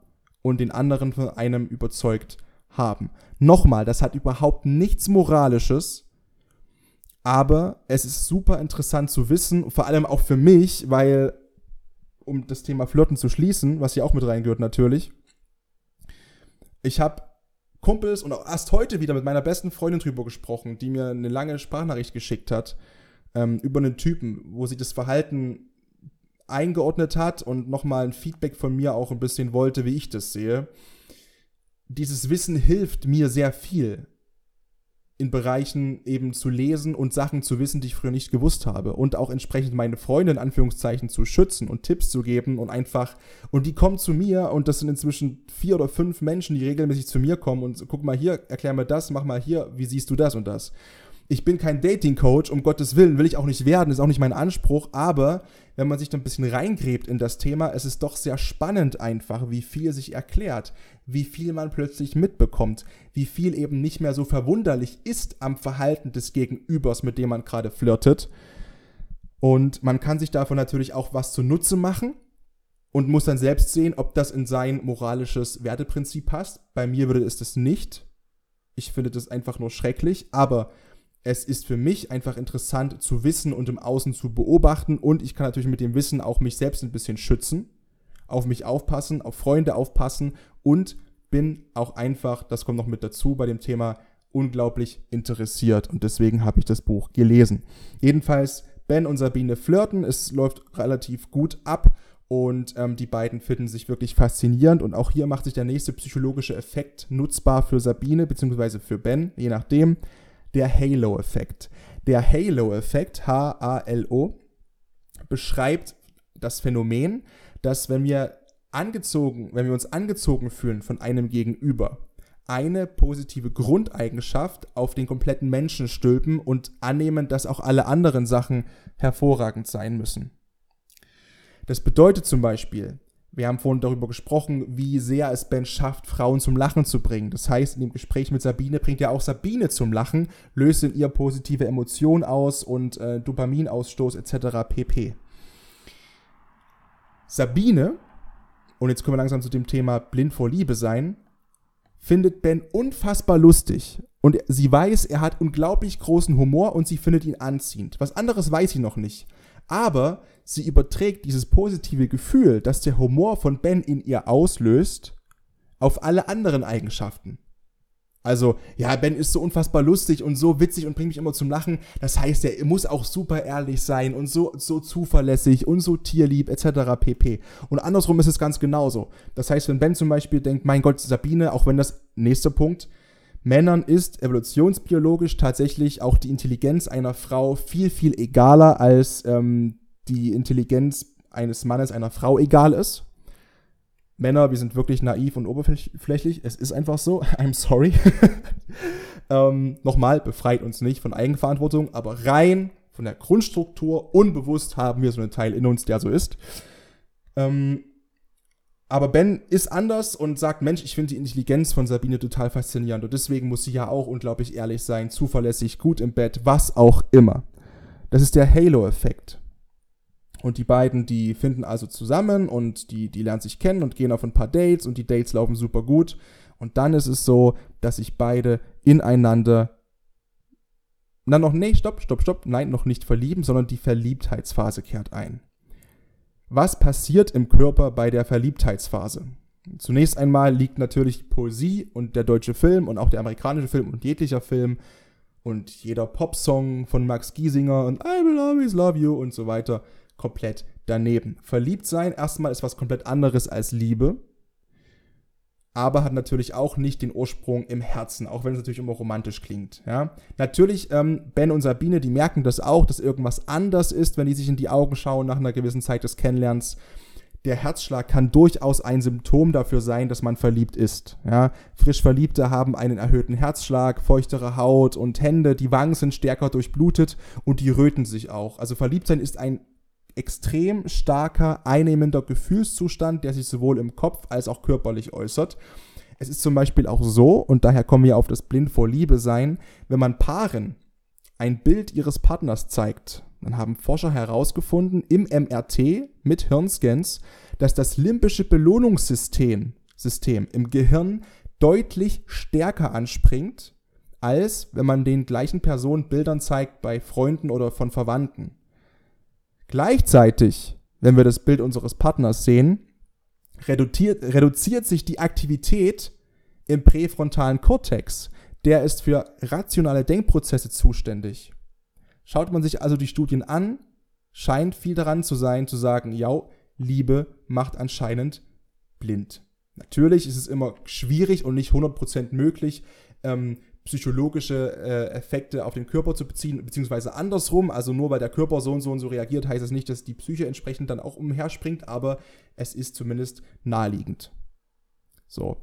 und den anderen von einem überzeugt haben. Nochmal, das hat überhaupt nichts Moralisches, aber es ist super interessant zu wissen, vor allem auch für mich, weil, um das Thema Flirten zu schließen, was hier auch mit reingehört natürlich, ich habe Kumpels und auch erst heute wieder mit meiner besten Freundin drüber gesprochen, die mir eine lange Sprachnachricht geschickt hat ähm, über einen Typen, wo sie das Verhalten eingeordnet hat und nochmal ein Feedback von mir auch ein bisschen wollte, wie ich das sehe. Dieses Wissen hilft mir sehr viel in Bereichen eben zu lesen und Sachen zu wissen, die ich früher nicht gewusst habe. Und auch entsprechend meine Freunde in Anführungszeichen zu schützen und Tipps zu geben und einfach, und die kommen zu mir und das sind inzwischen vier oder fünf Menschen, die regelmäßig zu mir kommen und guck mal hier, erklär mir das, mach mal hier, wie siehst du das und das ich bin kein Dating-Coach, um Gottes Willen, will ich auch nicht werden, ist auch nicht mein Anspruch, aber wenn man sich da ein bisschen reingräbt in das Thema, es ist doch sehr spannend einfach, wie viel sich erklärt, wie viel man plötzlich mitbekommt, wie viel eben nicht mehr so verwunderlich ist am Verhalten des Gegenübers, mit dem man gerade flirtet. Und man kann sich davon natürlich auch was zunutze machen und muss dann selbst sehen, ob das in sein moralisches Werteprinzip passt. Bei mir würde es das nicht. Ich finde das einfach nur schrecklich, aber es ist für mich einfach interessant zu wissen und im Außen zu beobachten und ich kann natürlich mit dem Wissen auch mich selbst ein bisschen schützen, auf mich aufpassen, auf Freunde aufpassen und bin auch einfach, das kommt noch mit dazu bei dem Thema, unglaublich interessiert und deswegen habe ich das Buch gelesen. Jedenfalls Ben und Sabine flirten, es läuft relativ gut ab und ähm, die beiden finden sich wirklich faszinierend und auch hier macht sich der nächste psychologische Effekt nutzbar für Sabine bzw. für Ben, je nachdem der Halo-Effekt. Der Halo-Effekt, H-A-L-O, beschreibt das Phänomen, dass wenn wir angezogen, wenn wir uns angezogen fühlen von einem Gegenüber, eine positive Grundeigenschaft auf den kompletten Menschen stülpen und annehmen, dass auch alle anderen Sachen hervorragend sein müssen. Das bedeutet zum Beispiel, Wir haben vorhin darüber gesprochen, wie sehr es Ben schafft, Frauen zum Lachen zu bringen. Das heißt, in dem Gespräch mit Sabine bringt er auch Sabine zum Lachen, löst in ihr positive Emotionen aus und äh, Dopaminausstoß etc. pp. Sabine, und jetzt kommen wir langsam zu dem Thema blind vor Liebe sein, findet Ben unfassbar lustig. Und sie weiß, er hat unglaublich großen Humor und sie findet ihn anziehend. Was anderes weiß sie noch nicht. Aber sie überträgt dieses positive Gefühl, das der Humor von Ben in ihr auslöst, auf alle anderen Eigenschaften. Also, ja, Ben ist so unfassbar lustig und so witzig und bringt mich immer zum Lachen. Das heißt, er muss auch super ehrlich sein und so, so zuverlässig und so tierlieb etc. pp. Und andersrum ist es ganz genauso. Das heißt, wenn Ben zum Beispiel denkt, mein Gott, Sabine, auch wenn das, nächster Punkt, Männern ist evolutionsbiologisch tatsächlich auch die Intelligenz einer Frau viel, viel egaler, als ähm, die Intelligenz eines Mannes einer Frau egal ist. Männer, wir sind wirklich naiv und oberflächlich. Es ist einfach so. I'm sorry. ähm, Nochmal, befreit uns nicht von Eigenverantwortung, aber rein von der Grundstruktur, unbewusst haben wir so einen Teil in uns, der so ist. Ähm, aber Ben ist anders und sagt, Mensch, ich finde die Intelligenz von Sabine total faszinierend und deswegen muss sie ja auch unglaublich ehrlich sein, zuverlässig, gut im Bett, was auch immer. Das ist der Halo-Effekt. Und die beiden, die finden also zusammen und die, die lernen sich kennen und gehen auf ein paar Dates und die Dates laufen super gut. Und dann ist es so, dass sich beide ineinander. Na noch, nee, stopp, stopp, stopp, nein, noch nicht verlieben, sondern die Verliebtheitsphase kehrt ein. Was passiert im Körper bei der Verliebtheitsphase? Zunächst einmal liegt natürlich Poesie und der deutsche Film und auch der amerikanische Film und jeglicher Film und jeder Popsong von Max Giesinger und I will always love you und so weiter komplett daneben. Verliebt sein erstmal ist was komplett anderes als Liebe aber hat natürlich auch nicht den Ursprung im Herzen, auch wenn es natürlich immer romantisch klingt. Ja? Natürlich, ähm, Ben und Sabine, die merken das auch, dass irgendwas anders ist, wenn die sich in die Augen schauen nach einer gewissen Zeit des Kennenlernens. Der Herzschlag kann durchaus ein Symptom dafür sein, dass man verliebt ist. Ja? Frisch Verliebte haben einen erhöhten Herzschlag, feuchtere Haut und Hände, die Wangen sind stärker durchblutet und die röten sich auch. Also Verliebtsein ist ein extrem starker, einnehmender Gefühlszustand, der sich sowohl im Kopf als auch körperlich äußert. Es ist zum Beispiel auch so, und daher kommen wir auf das Blind vor Liebe sein, wenn man Paaren ein Bild ihres Partners zeigt, dann haben Forscher herausgefunden im MRT mit Hirnscans, dass das limbische Belohnungssystem System im Gehirn deutlich stärker anspringt, als wenn man den gleichen Personen Bildern zeigt bei Freunden oder von Verwandten. Gleichzeitig, wenn wir das Bild unseres Partners sehen, reduziert, reduziert sich die Aktivität im präfrontalen Kortex. Der ist für rationale Denkprozesse zuständig. Schaut man sich also die Studien an, scheint viel daran zu sein, zu sagen, ja, Liebe macht anscheinend blind. Natürlich ist es immer schwierig und nicht 100% möglich, ähm, psychologische äh, Effekte auf den Körper zu beziehen, beziehungsweise andersrum. Also nur weil der Körper so und so und so reagiert, heißt es das nicht, dass die Psyche entsprechend dann auch umherspringt, aber es ist zumindest naheliegend. So.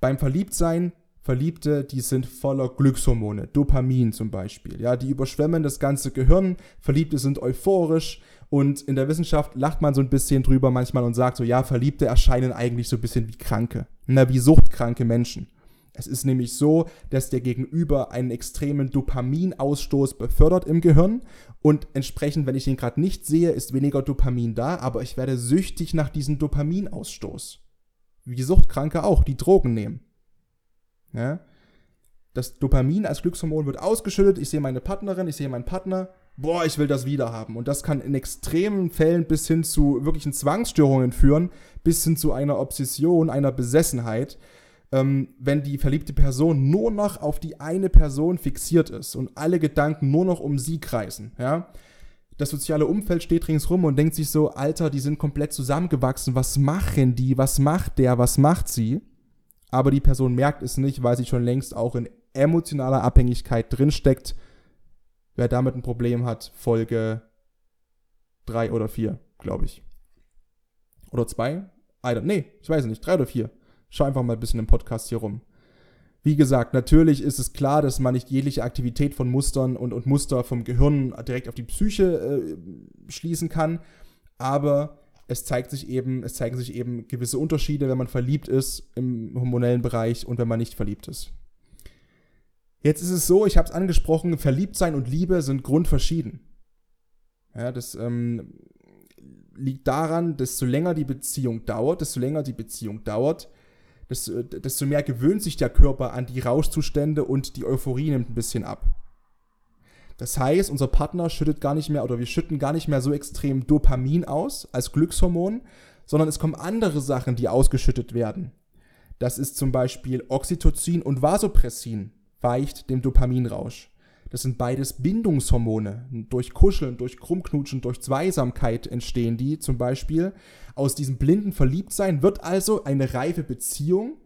Beim Verliebtsein, Verliebte, die sind voller Glückshormone, Dopamin zum Beispiel. Ja, die überschwemmen das ganze Gehirn. Verliebte sind euphorisch und in der Wissenschaft lacht man so ein bisschen drüber manchmal und sagt so, ja, Verliebte erscheinen eigentlich so ein bisschen wie Kranke. Na, wie suchtkranke Menschen. Es ist nämlich so, dass der Gegenüber einen extremen Dopaminausstoß befördert im Gehirn und entsprechend, wenn ich ihn gerade nicht sehe, ist weniger Dopamin da, aber ich werde süchtig nach diesem Dopaminausstoß. Wie Suchtkranke auch, die Drogen nehmen. Ja? Das Dopamin als Glückshormon wird ausgeschüttet, ich sehe meine Partnerin, ich sehe meinen Partner, boah, ich will das wieder haben. Und das kann in extremen Fällen bis hin zu wirklichen Zwangsstörungen führen, bis hin zu einer Obsession, einer Besessenheit ähm, wenn die verliebte Person nur noch auf die eine Person fixiert ist und alle Gedanken nur noch um sie kreisen, ja. Das soziale Umfeld steht ringsrum und denkt sich so, Alter, die sind komplett zusammengewachsen, was machen die, was macht der, was macht sie? Aber die Person merkt es nicht, weil sie schon längst auch in emotionaler Abhängigkeit drinsteckt. Wer damit ein Problem hat, Folge 3 oder 4, glaube ich. Oder 2? Nee, ich weiß nicht, 3 oder 4. Schau einfach mal ein bisschen im Podcast hier rum. Wie gesagt, natürlich ist es klar, dass man nicht jegliche Aktivität von Mustern und, und Muster vom Gehirn direkt auf die Psyche äh, schließen kann, aber es zeigt sich eben, es zeigen sich eben gewisse Unterschiede, wenn man verliebt ist im hormonellen Bereich und wenn man nicht verliebt ist. Jetzt ist es so, ich habe es angesprochen, Verliebtsein und Liebe sind grundverschieden. Ja, das ähm, liegt daran, desto länger die Beziehung dauert, desto länger die Beziehung dauert, desto, desto mehr gewöhnt sich der Körper an die Rauschzustände und die Euphorie nimmt ein bisschen ab. Das heißt, unser Partner schüttet gar nicht mehr oder wir schütten gar nicht mehr so extrem Dopamin aus als Glückshormon, sondern es kommen andere Sachen, die ausgeschüttet werden. Das ist zum Beispiel Oxytocin und Vasopressin, weicht dem Dopaminrausch. Das sind beides Bindungshormone. Durch Kuscheln, durch Krummknutschen, durch Zweisamkeit entstehen die zum Beispiel. Aus diesem blinden Verliebtsein wird also eine reife Beziehung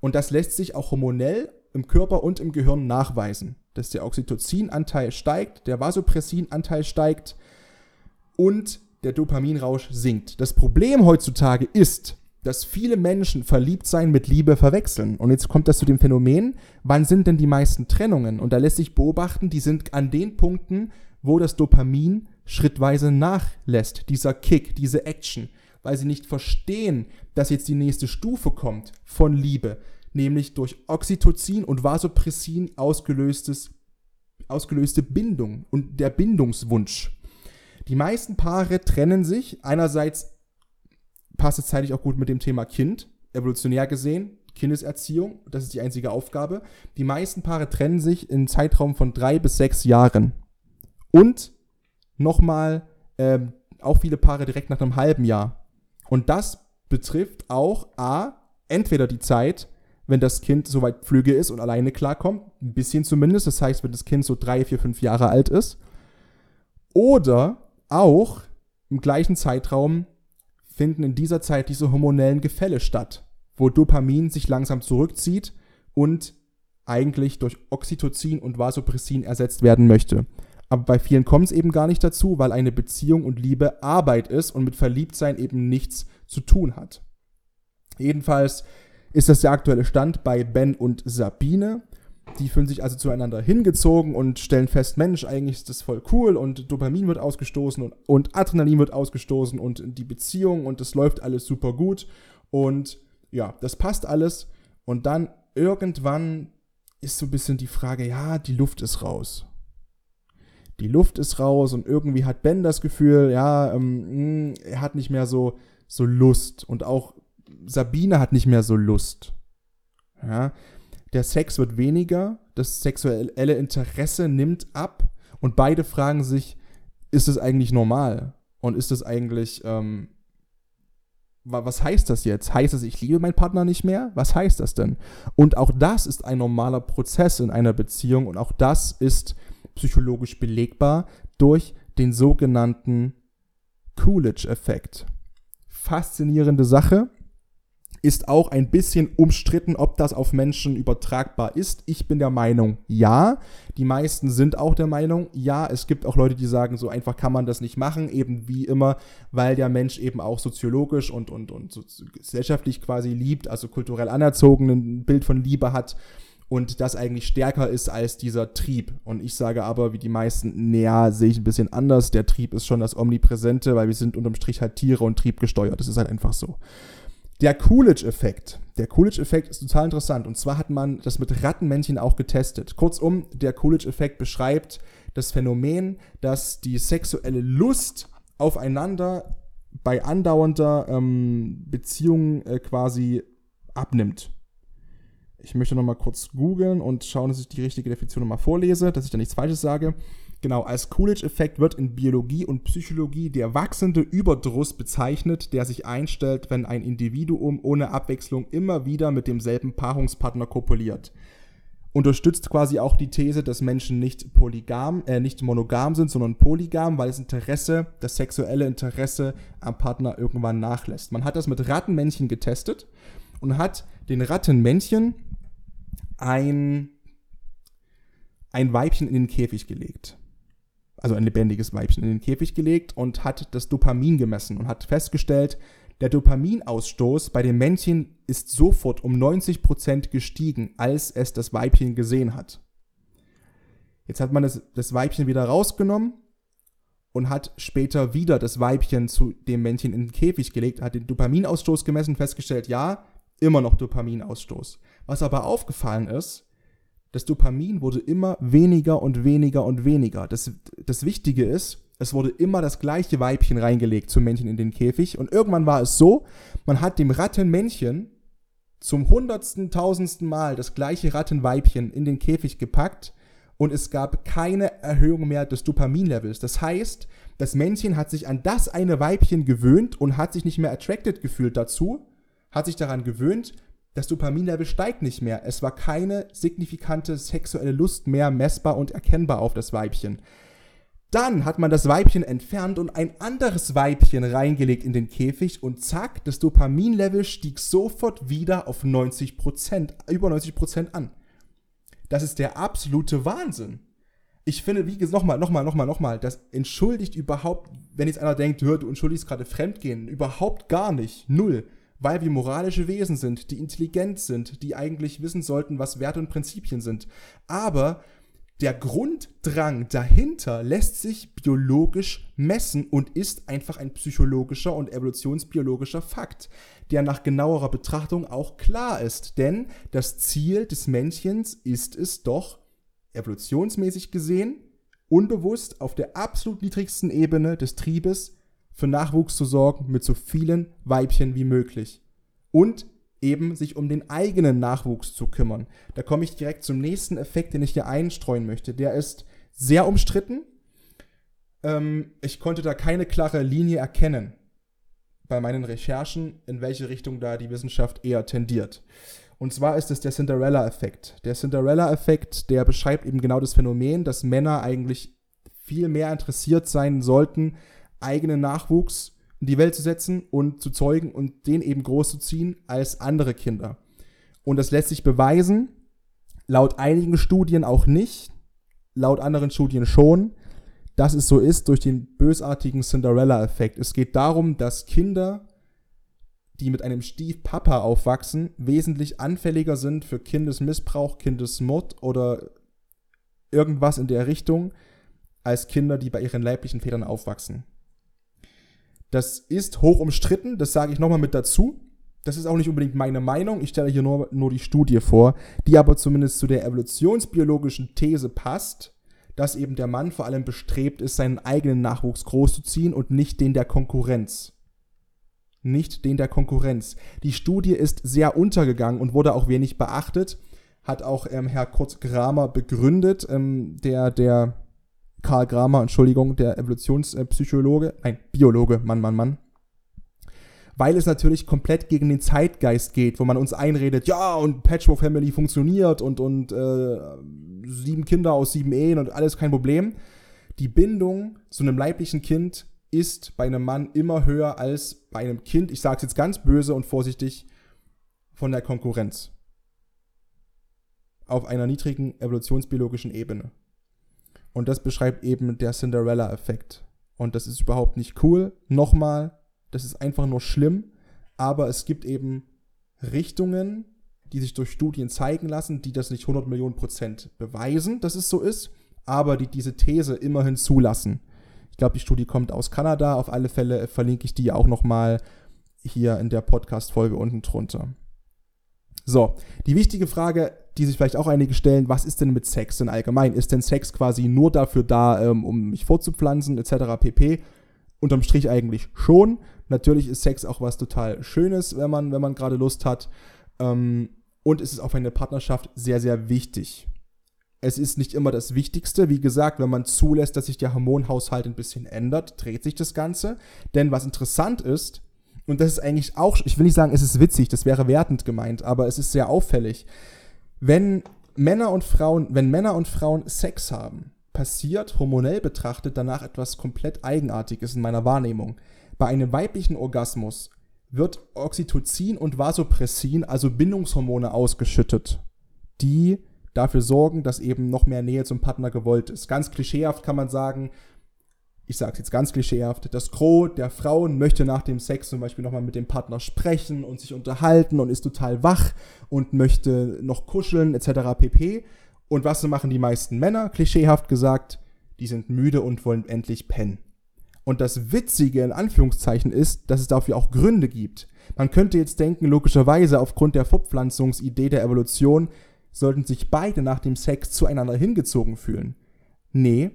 und das lässt sich auch hormonell im Körper und im Gehirn nachweisen, dass der Oxytocinanteil steigt, der Vasopressinanteil steigt und der Dopaminrausch sinkt. Das Problem heutzutage ist, dass viele Menschen Verliebtsein mit Liebe verwechseln. Und jetzt kommt das zu dem Phänomen, wann sind denn die meisten Trennungen? Und da lässt sich beobachten, die sind an den Punkten, wo das Dopamin schrittweise nachlässt, dieser Kick, diese Action, weil sie nicht verstehen, dass jetzt die nächste Stufe kommt von Liebe, nämlich durch Oxytocin und Vasopressin ausgelöstes, ausgelöste Bindung und der Bindungswunsch. Die meisten Paare trennen sich einerseits passt es zeitlich auch gut mit dem Thema Kind, evolutionär gesehen, Kindeserziehung, das ist die einzige Aufgabe. Die meisten Paare trennen sich im Zeitraum von drei bis sechs Jahren. Und nochmal, ähm, auch viele Paare direkt nach einem halben Jahr. Und das betrifft auch A, entweder die Zeit, wenn das Kind soweit flügge ist und alleine klarkommt, ein bisschen zumindest, das heißt, wenn das Kind so drei, vier, fünf Jahre alt ist, oder auch im gleichen Zeitraum finden in dieser Zeit diese hormonellen Gefälle statt, wo Dopamin sich langsam zurückzieht und eigentlich durch Oxytocin und Vasopressin ersetzt werden möchte. Aber bei vielen kommt es eben gar nicht dazu, weil eine Beziehung und Liebe Arbeit ist und mit Verliebtsein eben nichts zu tun hat. Jedenfalls ist das der aktuelle Stand bei Ben und Sabine. Die fühlen sich also zueinander hingezogen und stellen fest, Mensch, eigentlich ist das voll cool und Dopamin wird ausgestoßen und, und Adrenalin wird ausgestoßen und die Beziehung und es läuft alles super gut und ja, das passt alles und dann irgendwann ist so ein bisschen die Frage, ja, die Luft ist raus. Die Luft ist raus und irgendwie hat Ben das Gefühl, ja, ähm, hm, er hat nicht mehr so, so Lust und auch Sabine hat nicht mehr so Lust. Ja, der Sex wird weniger, das sexuelle Interesse nimmt ab und beide fragen sich, ist es eigentlich normal? Und ist es eigentlich, ähm, was heißt das jetzt? Heißt es, ich liebe meinen Partner nicht mehr? Was heißt das denn? Und auch das ist ein normaler Prozess in einer Beziehung und auch das ist psychologisch belegbar durch den sogenannten Coolidge-Effekt. Faszinierende Sache ist auch ein bisschen umstritten, ob das auf Menschen übertragbar ist. Ich bin der Meinung, ja. Die meisten sind auch der Meinung, ja. Es gibt auch Leute, die sagen, so einfach kann man das nicht machen, eben wie immer, weil der Mensch eben auch soziologisch und, und, und gesellschaftlich quasi liebt, also kulturell anerzogen ein Bild von Liebe hat und das eigentlich stärker ist als dieser Trieb. Und ich sage aber, wie die meisten, naja, sehe ich ein bisschen anders. Der Trieb ist schon das Omnipräsente, weil wir sind unterm Strich halt Tiere und Trieb gesteuert. Das ist halt einfach so. Der Coolidge-Effekt. Der Coolidge-Effekt ist total interessant. Und zwar hat man das mit Rattenmännchen auch getestet. Kurzum, der Coolidge-Effekt beschreibt das Phänomen, dass die sexuelle Lust aufeinander bei andauernder ähm, Beziehung äh, quasi abnimmt. Ich möchte nochmal kurz googeln und schauen, dass ich die richtige Definition nochmal vorlese, dass ich da nichts Falsches sage. Genau, als Coolidge-Effekt wird in Biologie und Psychologie der wachsende Überdruss bezeichnet, der sich einstellt, wenn ein Individuum ohne Abwechslung immer wieder mit demselben Paarungspartner kopuliert. Unterstützt quasi auch die These, dass Menschen nicht polygam, äh, nicht monogam sind, sondern polygam, weil das Interesse, das sexuelle Interesse am Partner irgendwann nachlässt. Man hat das mit Rattenmännchen getestet und hat den Rattenmännchen ein, ein Weibchen in den Käfig gelegt also ein lebendiges Weibchen, in den Käfig gelegt und hat das Dopamin gemessen und hat festgestellt, der Dopaminausstoß bei dem Männchen ist sofort um 90% gestiegen, als es das Weibchen gesehen hat. Jetzt hat man das, das Weibchen wieder rausgenommen und hat später wieder das Weibchen zu dem Männchen in den Käfig gelegt, hat den Dopaminausstoß gemessen, festgestellt, ja, immer noch Dopaminausstoß. Was aber aufgefallen ist, das Dopamin wurde immer weniger und weniger und weniger. Das, das Wichtige ist, es wurde immer das gleiche Weibchen reingelegt zum Männchen in den Käfig und irgendwann war es so, man hat dem Rattenmännchen zum hundertsten, tausendsten Mal das gleiche Rattenweibchen in den Käfig gepackt und es gab keine Erhöhung mehr des Dopaminlevels. Das heißt, das Männchen hat sich an das eine Weibchen gewöhnt und hat sich nicht mehr attracted gefühlt dazu, hat sich daran gewöhnt, das Dopaminlevel steigt nicht mehr. Es war keine signifikante sexuelle Lust mehr messbar und erkennbar auf das Weibchen. Dann hat man das Weibchen entfernt und ein anderes Weibchen reingelegt in den Käfig und zack, das Dopaminlevel stieg sofort wieder auf 90%, über 90% an. Das ist der absolute Wahnsinn. Ich finde, wie gesagt, nochmal, nochmal, nochmal, nochmal, das entschuldigt überhaupt, wenn jetzt einer denkt, hör, du entschuldigst gerade Fremdgehen, überhaupt gar nicht, null. Weil wir moralische Wesen sind, die intelligent sind, die eigentlich wissen sollten, was Werte und Prinzipien sind. Aber der Grunddrang dahinter lässt sich biologisch messen und ist einfach ein psychologischer und evolutionsbiologischer Fakt, der nach genauerer Betrachtung auch klar ist. Denn das Ziel des Männchens ist es doch, evolutionsmäßig gesehen, unbewusst auf der absolut niedrigsten Ebene des Triebes für Nachwuchs zu sorgen mit so vielen Weibchen wie möglich. Und eben sich um den eigenen Nachwuchs zu kümmern. Da komme ich direkt zum nächsten Effekt, den ich hier einstreuen möchte. Der ist sehr umstritten. Ähm, ich konnte da keine klare Linie erkennen bei meinen Recherchen, in welche Richtung da die Wissenschaft eher tendiert. Und zwar ist es der Cinderella-Effekt. Der Cinderella-Effekt, der beschreibt eben genau das Phänomen, dass Männer eigentlich viel mehr interessiert sein sollten, eigenen Nachwuchs in die Welt zu setzen und zu zeugen und den eben groß zu ziehen als andere Kinder. Und das lässt sich beweisen, laut einigen Studien auch nicht, laut anderen Studien schon, dass es so ist durch den bösartigen Cinderella-Effekt. Es geht darum, dass Kinder, die mit einem Stiefpapa aufwachsen, wesentlich anfälliger sind für Kindesmissbrauch, Kindesmord oder irgendwas in der Richtung, als Kinder, die bei ihren leiblichen Vätern aufwachsen. Das ist hoch umstritten, das sage ich nochmal mit dazu. Das ist auch nicht unbedingt meine Meinung, ich stelle hier nur, nur die Studie vor, die aber zumindest zu der evolutionsbiologischen These passt, dass eben der Mann vor allem bestrebt ist, seinen eigenen Nachwuchs großzuziehen und nicht den der Konkurrenz. Nicht den der Konkurrenz. Die Studie ist sehr untergegangen und wurde auch wenig beachtet, hat auch ähm, Herr Kurt Kramer begründet, ähm, der, der Karl Kramer, Entschuldigung, der Evolutionspsychologe, nein, Biologe, Mann, Mann, Mann. Weil es natürlich komplett gegen den Zeitgeist geht, wo man uns einredet, ja, und Patchwork Family funktioniert und, und äh, sieben Kinder aus sieben Ehen und alles kein Problem. Die Bindung zu einem leiblichen Kind ist bei einem Mann immer höher als bei einem Kind, ich sage es jetzt ganz böse und vorsichtig, von der Konkurrenz. Auf einer niedrigen evolutionsbiologischen Ebene. Und das beschreibt eben der Cinderella-Effekt. Und das ist überhaupt nicht cool. Nochmal, das ist einfach nur schlimm. Aber es gibt eben Richtungen, die sich durch Studien zeigen lassen, die das nicht 100 Millionen Prozent beweisen, dass es so ist, aber die diese These immerhin zulassen. Ich glaube, die Studie kommt aus Kanada. Auf alle Fälle verlinke ich die auch nochmal hier in der Podcast-Folge unten drunter. So, die wichtige Frage die sich vielleicht auch einige stellen, was ist denn mit Sex denn allgemein? Ist denn Sex quasi nur dafür da, ähm, um mich fortzupflanzen, etc. pp? Unterm Strich eigentlich schon. Natürlich ist Sex auch was total Schönes, wenn man, wenn man gerade Lust hat. Ähm, und es ist auch für eine Partnerschaft sehr, sehr wichtig. Es ist nicht immer das Wichtigste. Wie gesagt, wenn man zulässt, dass sich der Hormonhaushalt ein bisschen ändert, dreht sich das Ganze. Denn was interessant ist, und das ist eigentlich auch, ich will nicht sagen, es ist witzig, das wäre wertend gemeint, aber es ist sehr auffällig wenn Männer und Frauen, wenn Männer und Frauen Sex haben, passiert hormonell betrachtet danach etwas komplett Eigenartiges in meiner Wahrnehmung. Bei einem weiblichen Orgasmus wird Oxytocin und Vasopressin, also Bindungshormone, ausgeschüttet, die dafür sorgen, dass eben noch mehr Nähe zum Partner gewollt ist. Ganz klischeehaft kann man sagen, ich sage es jetzt ganz klischeehaft, das Gros der Frauen möchte nach dem Sex zum Beispiel nochmal mit dem Partner sprechen und sich unterhalten und ist total wach und möchte noch kuscheln etc. pp. Und was machen die meisten Männer? Klischeehaft gesagt, die sind müde und wollen endlich pennen. Und das Witzige in Anführungszeichen ist, dass es dafür auch Gründe gibt. Man könnte jetzt denken, logischerweise aufgrund der Fortpflanzungsidee der Evolution sollten sich beide nach dem Sex zueinander hingezogen fühlen. Nee,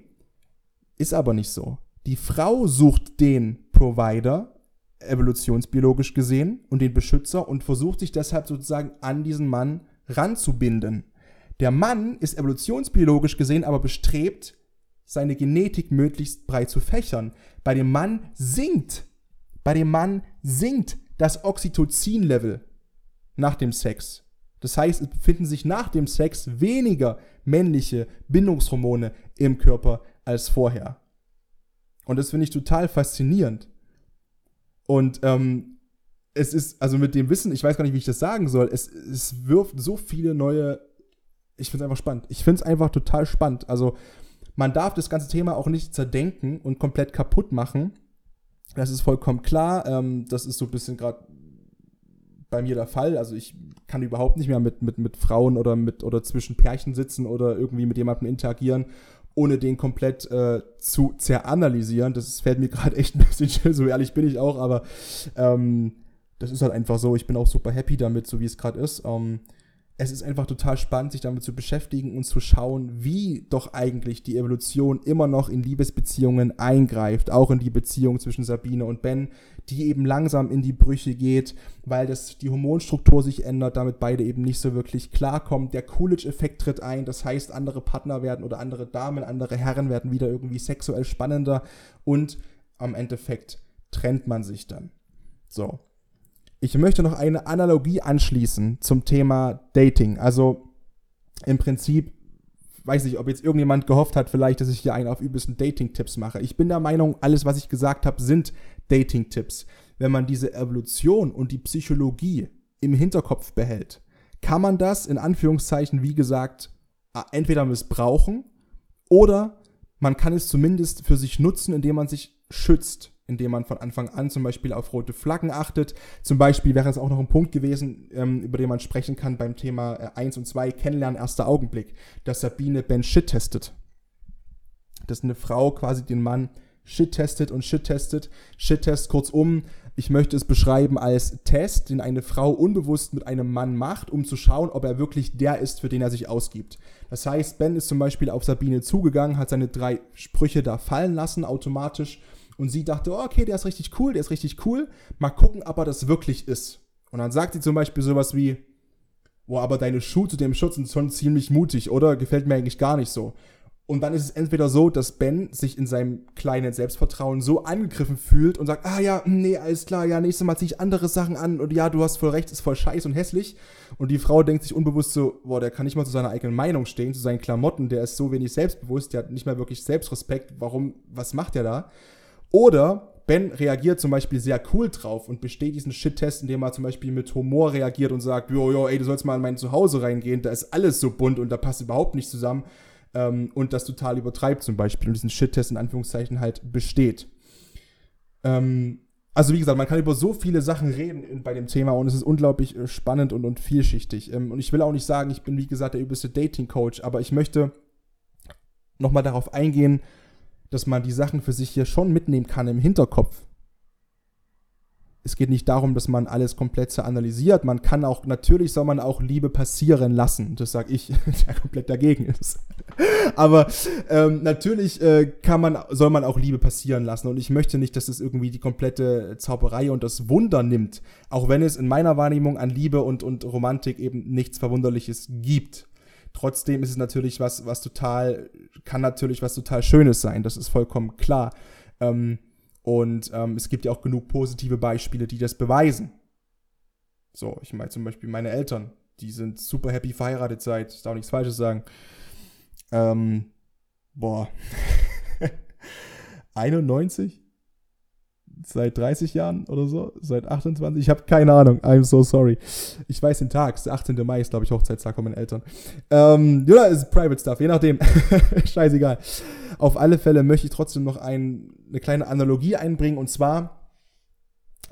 ist aber nicht so. Die Frau sucht den Provider, evolutionsbiologisch gesehen, und den Beschützer und versucht sich deshalb sozusagen an diesen Mann ranzubinden. Der Mann ist evolutionsbiologisch gesehen aber bestrebt, seine Genetik möglichst breit zu fächern. Bei dem Mann sinkt, bei dem Mann sinkt das Oxytocin-Level nach dem Sex. Das heißt, es befinden sich nach dem Sex weniger männliche Bindungshormone im Körper als vorher. Und das finde ich total faszinierend. Und ähm, es ist, also mit dem Wissen, ich weiß gar nicht, wie ich das sagen soll, es, es wirft so viele neue, ich finde es einfach spannend. Ich finde es einfach total spannend. Also man darf das ganze Thema auch nicht zerdenken und komplett kaputt machen. Das ist vollkommen klar. Ähm, das ist so ein bisschen gerade bei mir der Fall. Also ich kann überhaupt nicht mehr mit, mit, mit Frauen oder mit oder zwischen Pärchen sitzen oder irgendwie mit jemandem interagieren, ohne den komplett äh, zu zeranalysieren. Das fällt mir gerade echt ein bisschen schön, so ehrlich bin ich auch, aber ähm, das ist halt einfach so. Ich bin auch super happy damit, so wie es gerade ist. Ähm, es ist einfach total spannend, sich damit zu beschäftigen und zu schauen, wie doch eigentlich die Evolution immer noch in Liebesbeziehungen eingreift, auch in die Beziehung zwischen Sabine und Ben, die eben langsam in die Brüche geht, weil das, die Hormonstruktur sich ändert, damit beide eben nicht so wirklich klarkommen. Der Coolidge-Effekt tritt ein, das heißt, andere Partner werden oder andere Damen, andere Herren werden wieder irgendwie sexuell spannender und am Endeffekt trennt man sich dann. So. Ich möchte noch eine Analogie anschließen zum Thema Dating. Also im Prinzip, weiß nicht, ob jetzt irgendjemand gehofft hat, vielleicht, dass ich hier einen auf übelsten Dating-Tipps mache. Ich bin der Meinung, alles, was ich gesagt habe, sind Dating-Tipps. Wenn man diese Evolution und die Psychologie im Hinterkopf behält, kann man das in Anführungszeichen, wie gesagt, entweder missbrauchen oder man kann es zumindest für sich nutzen, indem man sich schützt indem man von Anfang an zum Beispiel auf rote Flaggen achtet. Zum Beispiel wäre es auch noch ein Punkt gewesen, ähm, über den man sprechen kann beim Thema äh, 1 und 2, Kennenlernen, erster Augenblick, dass Sabine Ben Shit testet. Dass eine Frau quasi den Mann Shit testet und Shit testet. Shit test kurzum, ich möchte es beschreiben als Test, den eine Frau unbewusst mit einem Mann macht, um zu schauen, ob er wirklich der ist, für den er sich ausgibt. Das heißt, Ben ist zum Beispiel auf Sabine zugegangen, hat seine drei Sprüche da fallen lassen, automatisch und sie dachte, oh, okay, der ist richtig cool, der ist richtig cool. Mal gucken, ob er das wirklich ist. Und dann sagt sie zum Beispiel sowas wie, boah, aber deine Schuhe zu dem Schutz sind schon ziemlich mutig, oder? Gefällt mir eigentlich gar nicht so. Und dann ist es entweder so, dass Ben sich in seinem kleinen Selbstvertrauen so angegriffen fühlt und sagt, ah ja, nee, alles klar, ja, nächstes Mal ziehe ich andere Sachen an und ja, du hast voll recht, ist voll scheiße und hässlich. Und die Frau denkt sich unbewusst so, boah, der kann nicht mal zu seiner eigenen Meinung stehen, zu seinen Klamotten, der ist so wenig selbstbewusst, der hat nicht mehr wirklich Selbstrespekt, warum, was macht der da? Oder Ben reagiert zum Beispiel sehr cool drauf und besteht diesen Shit-Test, indem er zum Beispiel mit Humor reagiert und sagt, jo, jo, ey, du sollst mal in mein Zuhause reingehen, da ist alles so bunt und da passt überhaupt nicht zusammen ähm, und das total übertreibt zum Beispiel und diesen Shit-Test in Anführungszeichen halt besteht. Ähm, also wie gesagt, man kann über so viele Sachen reden bei dem Thema und es ist unglaublich äh, spannend und, und vielschichtig. Ähm, und ich will auch nicht sagen, ich bin wie gesagt der übelste Dating-Coach, aber ich möchte nochmal darauf eingehen, dass man die Sachen für sich hier schon mitnehmen kann im Hinterkopf. Es geht nicht darum, dass man alles komplett analysiert. Man kann auch, natürlich soll man auch Liebe passieren lassen. Das sage ich, der komplett dagegen ist. Aber ähm, natürlich äh, kann man, soll man auch Liebe passieren lassen. Und ich möchte nicht, dass es irgendwie die komplette Zauberei und das Wunder nimmt. Auch wenn es in meiner Wahrnehmung an Liebe und, und Romantik eben nichts Verwunderliches gibt. Trotzdem ist es natürlich was, was total, kann natürlich was total Schönes sein, das ist vollkommen klar. Ähm, und ähm, es gibt ja auch genug positive Beispiele, die das beweisen. So, ich meine zum Beispiel meine Eltern, die sind super happy verheiratet seit, ich darf nichts Falsches sagen. Ähm, boah. 91? Seit 30 Jahren oder so, seit 28. Ich habe keine Ahnung. I'm so sorry. Ich weiß den Tag. Der 18. Mai ist, glaube ich, Hochzeitstag von meinen Eltern. Ähm, ja, ist Private Stuff, je nachdem. Scheißegal. Auf alle Fälle möchte ich trotzdem noch ein, eine kleine Analogie einbringen und zwar,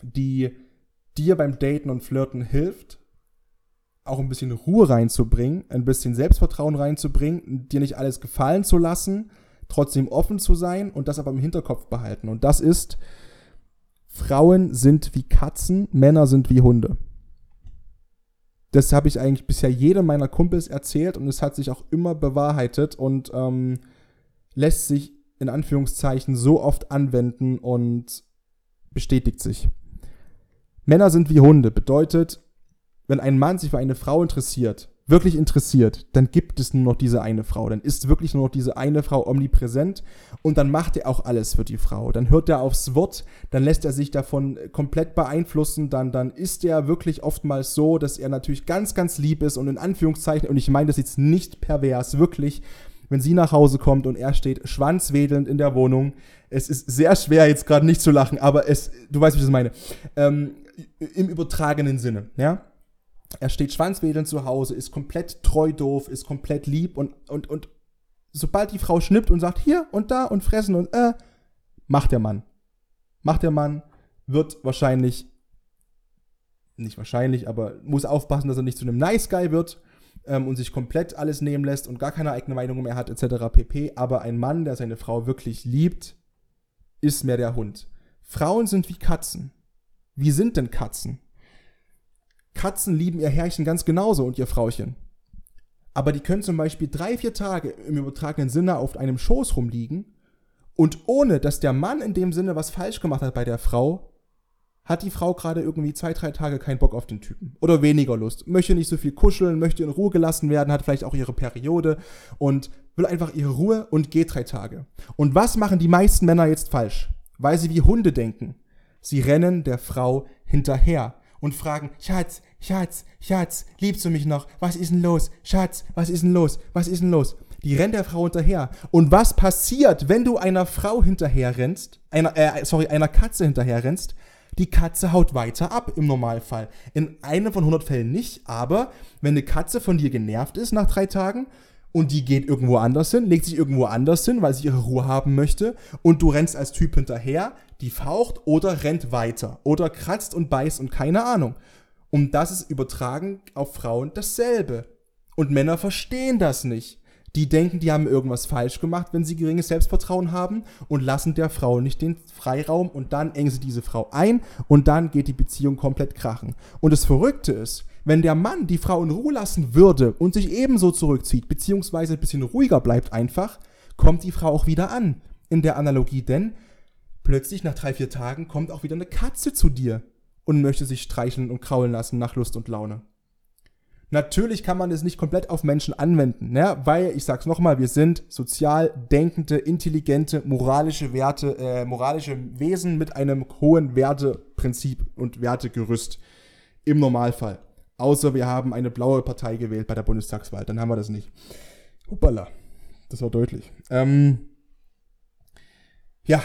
die dir beim Daten und Flirten hilft, auch ein bisschen Ruhe reinzubringen, ein bisschen Selbstvertrauen reinzubringen, dir nicht alles gefallen zu lassen, trotzdem offen zu sein und das aber im Hinterkopf behalten. Und das ist, Frauen sind wie Katzen, Männer sind wie Hunde. Das habe ich eigentlich bisher jedem meiner Kumpels erzählt und es hat sich auch immer bewahrheitet und ähm, lässt sich in Anführungszeichen so oft anwenden und bestätigt sich. Männer sind wie Hunde bedeutet, wenn ein Mann sich für eine Frau interessiert, wirklich interessiert, dann gibt es nur noch diese eine Frau. Dann ist wirklich nur noch diese eine Frau omnipräsent und dann macht er auch alles für die Frau. Dann hört er aufs Wort, dann lässt er sich davon komplett beeinflussen, dann, dann ist er wirklich oftmals so, dass er natürlich ganz, ganz lieb ist und in Anführungszeichen, und ich meine das jetzt nicht pervers, wirklich, wenn sie nach Hause kommt und er steht schwanzwedelnd in der Wohnung. Es ist sehr schwer, jetzt gerade nicht zu lachen, aber es, du weißt, wie ich das meine. Ähm, Im übertragenen Sinne, ja er steht schwanzwedelnd zu Hause, ist komplett treu doof, ist komplett lieb und, und, und sobald die Frau schnippt und sagt hier und da und fressen und äh, macht der Mann. Macht der Mann, wird wahrscheinlich, nicht wahrscheinlich, aber muss aufpassen, dass er nicht zu einem Nice Guy wird ähm, und sich komplett alles nehmen lässt und gar keine eigene Meinung mehr hat, etc. pp. Aber ein Mann, der seine Frau wirklich liebt, ist mehr der Hund. Frauen sind wie Katzen. Wie sind denn Katzen? Katzen lieben ihr Herrchen ganz genauso und ihr Frauchen. Aber die können zum Beispiel drei, vier Tage im übertragenen Sinne auf einem Schoß rumliegen und ohne, dass der Mann in dem Sinne was falsch gemacht hat bei der Frau, hat die Frau gerade irgendwie zwei, drei Tage keinen Bock auf den Typen. Oder weniger Lust. Möchte nicht so viel kuscheln, möchte in Ruhe gelassen werden, hat vielleicht auch ihre Periode und will einfach ihre Ruhe und geht drei Tage. Und was machen die meisten Männer jetzt falsch? Weil sie wie Hunde denken. Sie rennen der Frau hinterher und fragen, Schatz, Schatz, Schatz, liebst du mich noch? Was ist denn los? Schatz, was ist denn los? Was ist denn los? Die rennt der Frau hinterher. Und was passiert, wenn du einer Frau hinterher rennst, einer, äh, sorry, einer Katze hinterher rennst? Die Katze haut weiter ab im Normalfall. In einem von 100 Fällen nicht, aber wenn eine Katze von dir genervt ist nach drei Tagen und die geht irgendwo anders hin, legt sich irgendwo anders hin, weil sie ihre Ruhe haben möchte und du rennst als Typ hinterher, die faucht oder rennt weiter oder kratzt und beißt und keine Ahnung. Und das ist übertragen auf Frauen dasselbe. Und Männer verstehen das nicht. Die denken, die haben irgendwas falsch gemacht, wenn sie geringes Selbstvertrauen haben und lassen der Frau nicht den Freiraum und dann engen sie diese Frau ein und dann geht die Beziehung komplett krachen. Und das Verrückte ist, wenn der Mann die Frau in Ruhe lassen würde und sich ebenso zurückzieht, beziehungsweise ein bisschen ruhiger bleibt einfach, kommt die Frau auch wieder an. In der Analogie, denn plötzlich nach drei, vier Tagen kommt auch wieder eine Katze zu dir und möchte sich streicheln und kraulen lassen nach Lust und Laune. Natürlich kann man es nicht komplett auf Menschen anwenden, ne? weil, ich sag's nochmal, wir sind sozial denkende, intelligente, moralische Werte, äh, moralische Wesen mit einem hohen Werteprinzip und Wertegerüst im Normalfall. Außer wir haben eine blaue Partei gewählt bei der Bundestagswahl, dann haben wir das nicht. Hoppala, das war deutlich. Ähm, ja,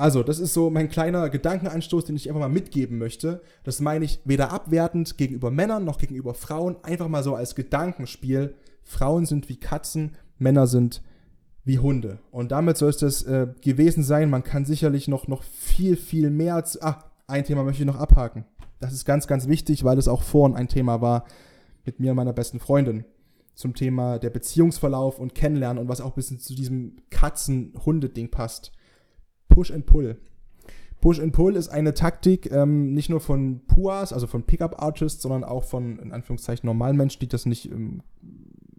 also, das ist so mein kleiner Gedankenanstoß, den ich einfach mal mitgeben möchte. Das meine ich weder abwertend gegenüber Männern noch gegenüber Frauen, einfach mal so als Gedankenspiel. Frauen sind wie Katzen, Männer sind wie Hunde. Und damit soll es das äh, gewesen sein. Man kann sicherlich noch, noch viel, viel mehr. Als, ah, ein Thema möchte ich noch abhaken. Das ist ganz, ganz wichtig, weil es auch vorhin ein Thema war mit mir und meiner besten Freundin zum Thema der Beziehungsverlauf und Kennenlernen und was auch ein bisschen zu diesem Katzen-Hunde-Ding passt. Push and Pull. Push and Pull ist eine Taktik ähm, nicht nur von Puas, also von Pickup-Artists, sondern auch von, in Anführungszeichen, normalen Menschen, die das nicht ähm,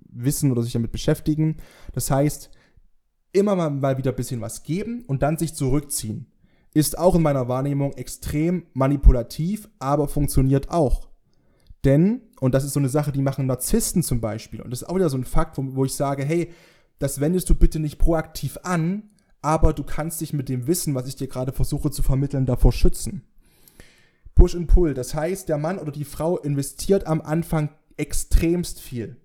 wissen oder sich damit beschäftigen. Das heißt, immer mal, mal wieder ein bisschen was geben und dann sich zurückziehen. Ist auch in meiner Wahrnehmung extrem manipulativ, aber funktioniert auch. Denn, und das ist so eine Sache, die machen Narzissten zum Beispiel, und das ist auch wieder so ein Fakt, wo, wo ich sage, hey, das wendest du bitte nicht proaktiv an, aber du kannst dich mit dem Wissen, was ich dir gerade versuche zu vermitteln, davor schützen. Push and Pull, das heißt, der Mann oder die Frau investiert am Anfang extremst viel.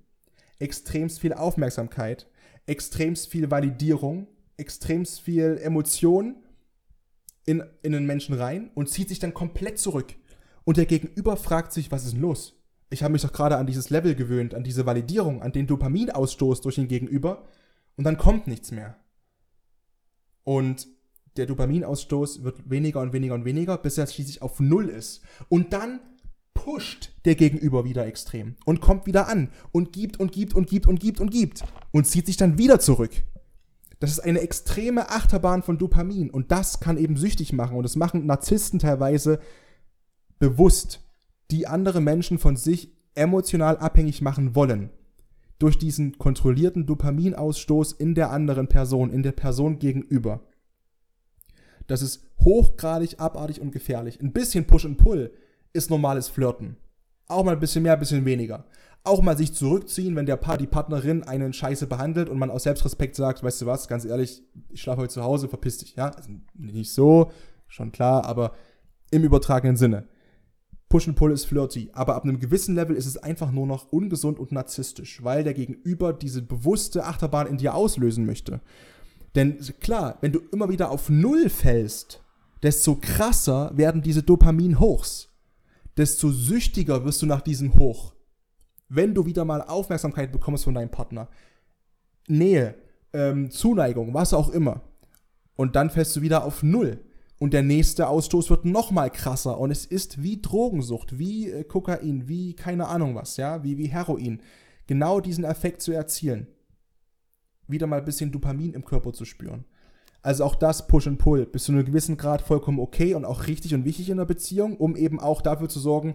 Extremst viel Aufmerksamkeit, extremst viel Validierung, extremst viel Emotion in, in den Menschen rein und zieht sich dann komplett zurück. Und der Gegenüber fragt sich, was ist denn los? Ich habe mich doch gerade an dieses Level gewöhnt, an diese Validierung, an den Dopaminausstoß durch den Gegenüber und dann kommt nichts mehr. Und der Dopaminausstoß wird weniger und weniger und weniger, bis er schließlich auf Null ist. Und dann pusht der Gegenüber wieder extrem und kommt wieder an und gibt und gibt und gibt und gibt und gibt und zieht sich dann wieder zurück. Das ist eine extreme Achterbahn von Dopamin und das kann eben süchtig machen und das machen Narzissten teilweise bewusst, die andere Menschen von sich emotional abhängig machen wollen. Durch diesen kontrollierten Dopaminausstoß in der anderen Person, in der Person gegenüber. Das ist hochgradig abartig und gefährlich. Ein bisschen Push and Pull ist normales Flirten. Auch mal ein bisschen mehr, ein bisschen weniger auch mal sich zurückziehen, wenn der Paar, die Partnerin einen Scheiße behandelt und man aus Selbstrespekt sagt, weißt du was, ganz ehrlich, ich schlafe heute zu Hause, verpiss dich, ja? Also nicht so, schon klar, aber im übertragenen Sinne. Push and Pull ist flirty, aber ab einem gewissen Level ist es einfach nur noch ungesund und narzisstisch, weil der Gegenüber diese bewusste Achterbahn in dir auslösen möchte. Denn klar, wenn du immer wieder auf Null fällst, desto krasser werden diese Dopamin-Hochs. Desto süchtiger wirst du nach diesem Hoch wenn du wieder mal Aufmerksamkeit bekommst von deinem Partner, Nähe, ähm, Zuneigung, was auch immer, und dann fällst du wieder auf Null. Und der nächste Ausstoß wird noch mal krasser. Und es ist wie Drogensucht, wie äh, Kokain, wie keine Ahnung was, ja, wie, wie Heroin. Genau diesen Effekt zu erzielen. Wieder mal ein bisschen Dopamin im Körper zu spüren. Also auch das Push and Pull bis zu einem gewissen Grad vollkommen okay und auch richtig und wichtig in der Beziehung, um eben auch dafür zu sorgen,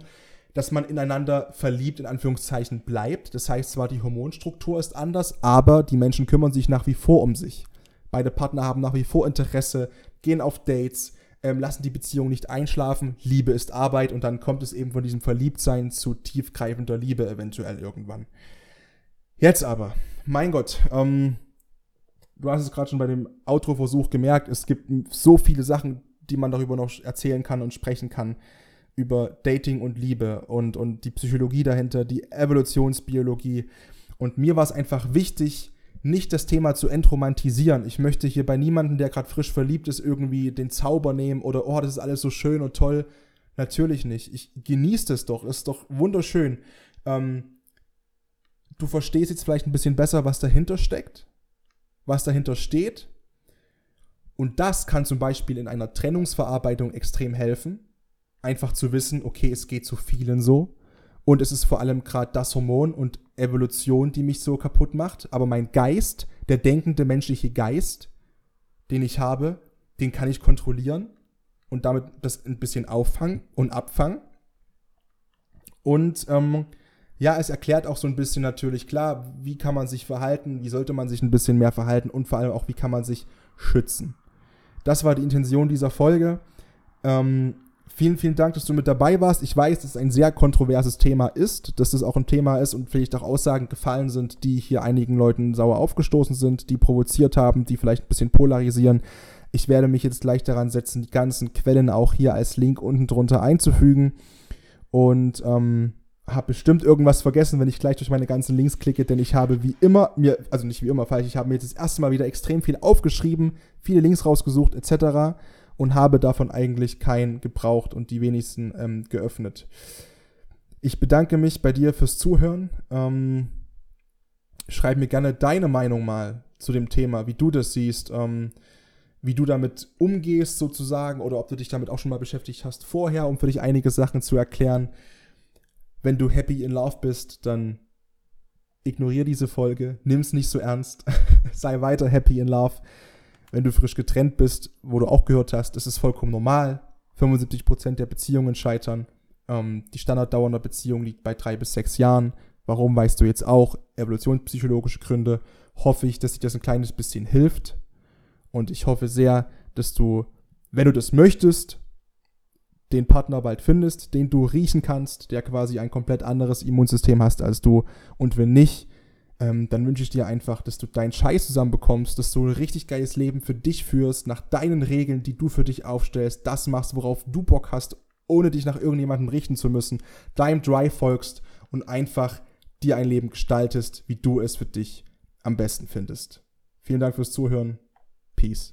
dass man ineinander verliebt, in Anführungszeichen, bleibt. Das heißt zwar, die Hormonstruktur ist anders, aber die Menschen kümmern sich nach wie vor um sich. Beide Partner haben nach wie vor Interesse, gehen auf Dates, ähm, lassen die Beziehung nicht einschlafen. Liebe ist Arbeit und dann kommt es eben von diesem Verliebtsein zu tiefgreifender Liebe eventuell irgendwann. Jetzt aber, mein Gott, ähm, du hast es gerade schon bei dem Outro-Versuch gemerkt, es gibt so viele Sachen, die man darüber noch erzählen kann und sprechen kann über Dating und Liebe und, und die Psychologie dahinter, die Evolutionsbiologie. Und mir war es einfach wichtig, nicht das Thema zu entromantisieren. Ich möchte hier bei niemandem, der gerade frisch verliebt ist, irgendwie den Zauber nehmen oder, oh, das ist alles so schön und toll. Natürlich nicht. Ich genieße das doch. Das ist doch wunderschön. Ähm, du verstehst jetzt vielleicht ein bisschen besser, was dahinter steckt, was dahinter steht. Und das kann zum Beispiel in einer Trennungsverarbeitung extrem helfen einfach zu wissen, okay, es geht zu vielen so. Und es ist vor allem gerade das Hormon und Evolution, die mich so kaputt macht. Aber mein Geist, der denkende menschliche Geist, den ich habe, den kann ich kontrollieren und damit das ein bisschen auffangen und abfangen. Und ähm, ja, es erklärt auch so ein bisschen natürlich klar, wie kann man sich verhalten, wie sollte man sich ein bisschen mehr verhalten und vor allem auch, wie kann man sich schützen. Das war die Intention dieser Folge. Ähm, Vielen, vielen Dank, dass du mit dabei warst. Ich weiß, dass es ein sehr kontroverses Thema ist, dass es auch ein Thema ist und vielleicht auch Aussagen gefallen sind, die hier einigen Leuten sauer aufgestoßen sind, die provoziert haben, die vielleicht ein bisschen polarisieren. Ich werde mich jetzt gleich daran setzen, die ganzen Quellen auch hier als Link unten drunter einzufügen. Und ähm, habe bestimmt irgendwas vergessen, wenn ich gleich durch meine ganzen Links klicke, denn ich habe wie immer mir, also nicht wie immer falsch, ich habe mir jetzt das erste Mal wieder extrem viel aufgeschrieben, viele Links rausgesucht etc und habe davon eigentlich keinen gebraucht und die wenigsten ähm, geöffnet. Ich bedanke mich bei dir fürs Zuhören. Ähm, schreib mir gerne deine Meinung mal zu dem Thema, wie du das siehst, ähm, wie du damit umgehst sozusagen oder ob du dich damit auch schon mal beschäftigt hast vorher, um für dich einige Sachen zu erklären. Wenn du happy in love bist, dann ignoriere diese Folge, nimm es nicht so ernst, sei weiter happy in love wenn du frisch getrennt bist, wo du auch gehört hast, ist vollkommen normal. 75% der Beziehungen scheitern. Ähm, die Standarddauer einer Beziehung liegt bei drei bis sechs Jahren. Warum weißt du jetzt auch? Evolutionspsychologische Gründe. Hoffe ich, dass dir das ein kleines bisschen hilft. Und ich hoffe sehr, dass du, wenn du das möchtest, den Partner bald findest, den du riechen kannst, der quasi ein komplett anderes Immunsystem hast als du. Und wenn nicht, ähm, dann wünsche ich dir einfach, dass du deinen Scheiß zusammenbekommst, dass du ein richtig geiles Leben für dich führst, nach deinen Regeln, die du für dich aufstellst, das machst, worauf du Bock hast, ohne dich nach irgendjemandem richten zu müssen, deinem Drive folgst und einfach dir ein Leben gestaltest, wie du es für dich am besten findest. Vielen Dank fürs Zuhören. Peace.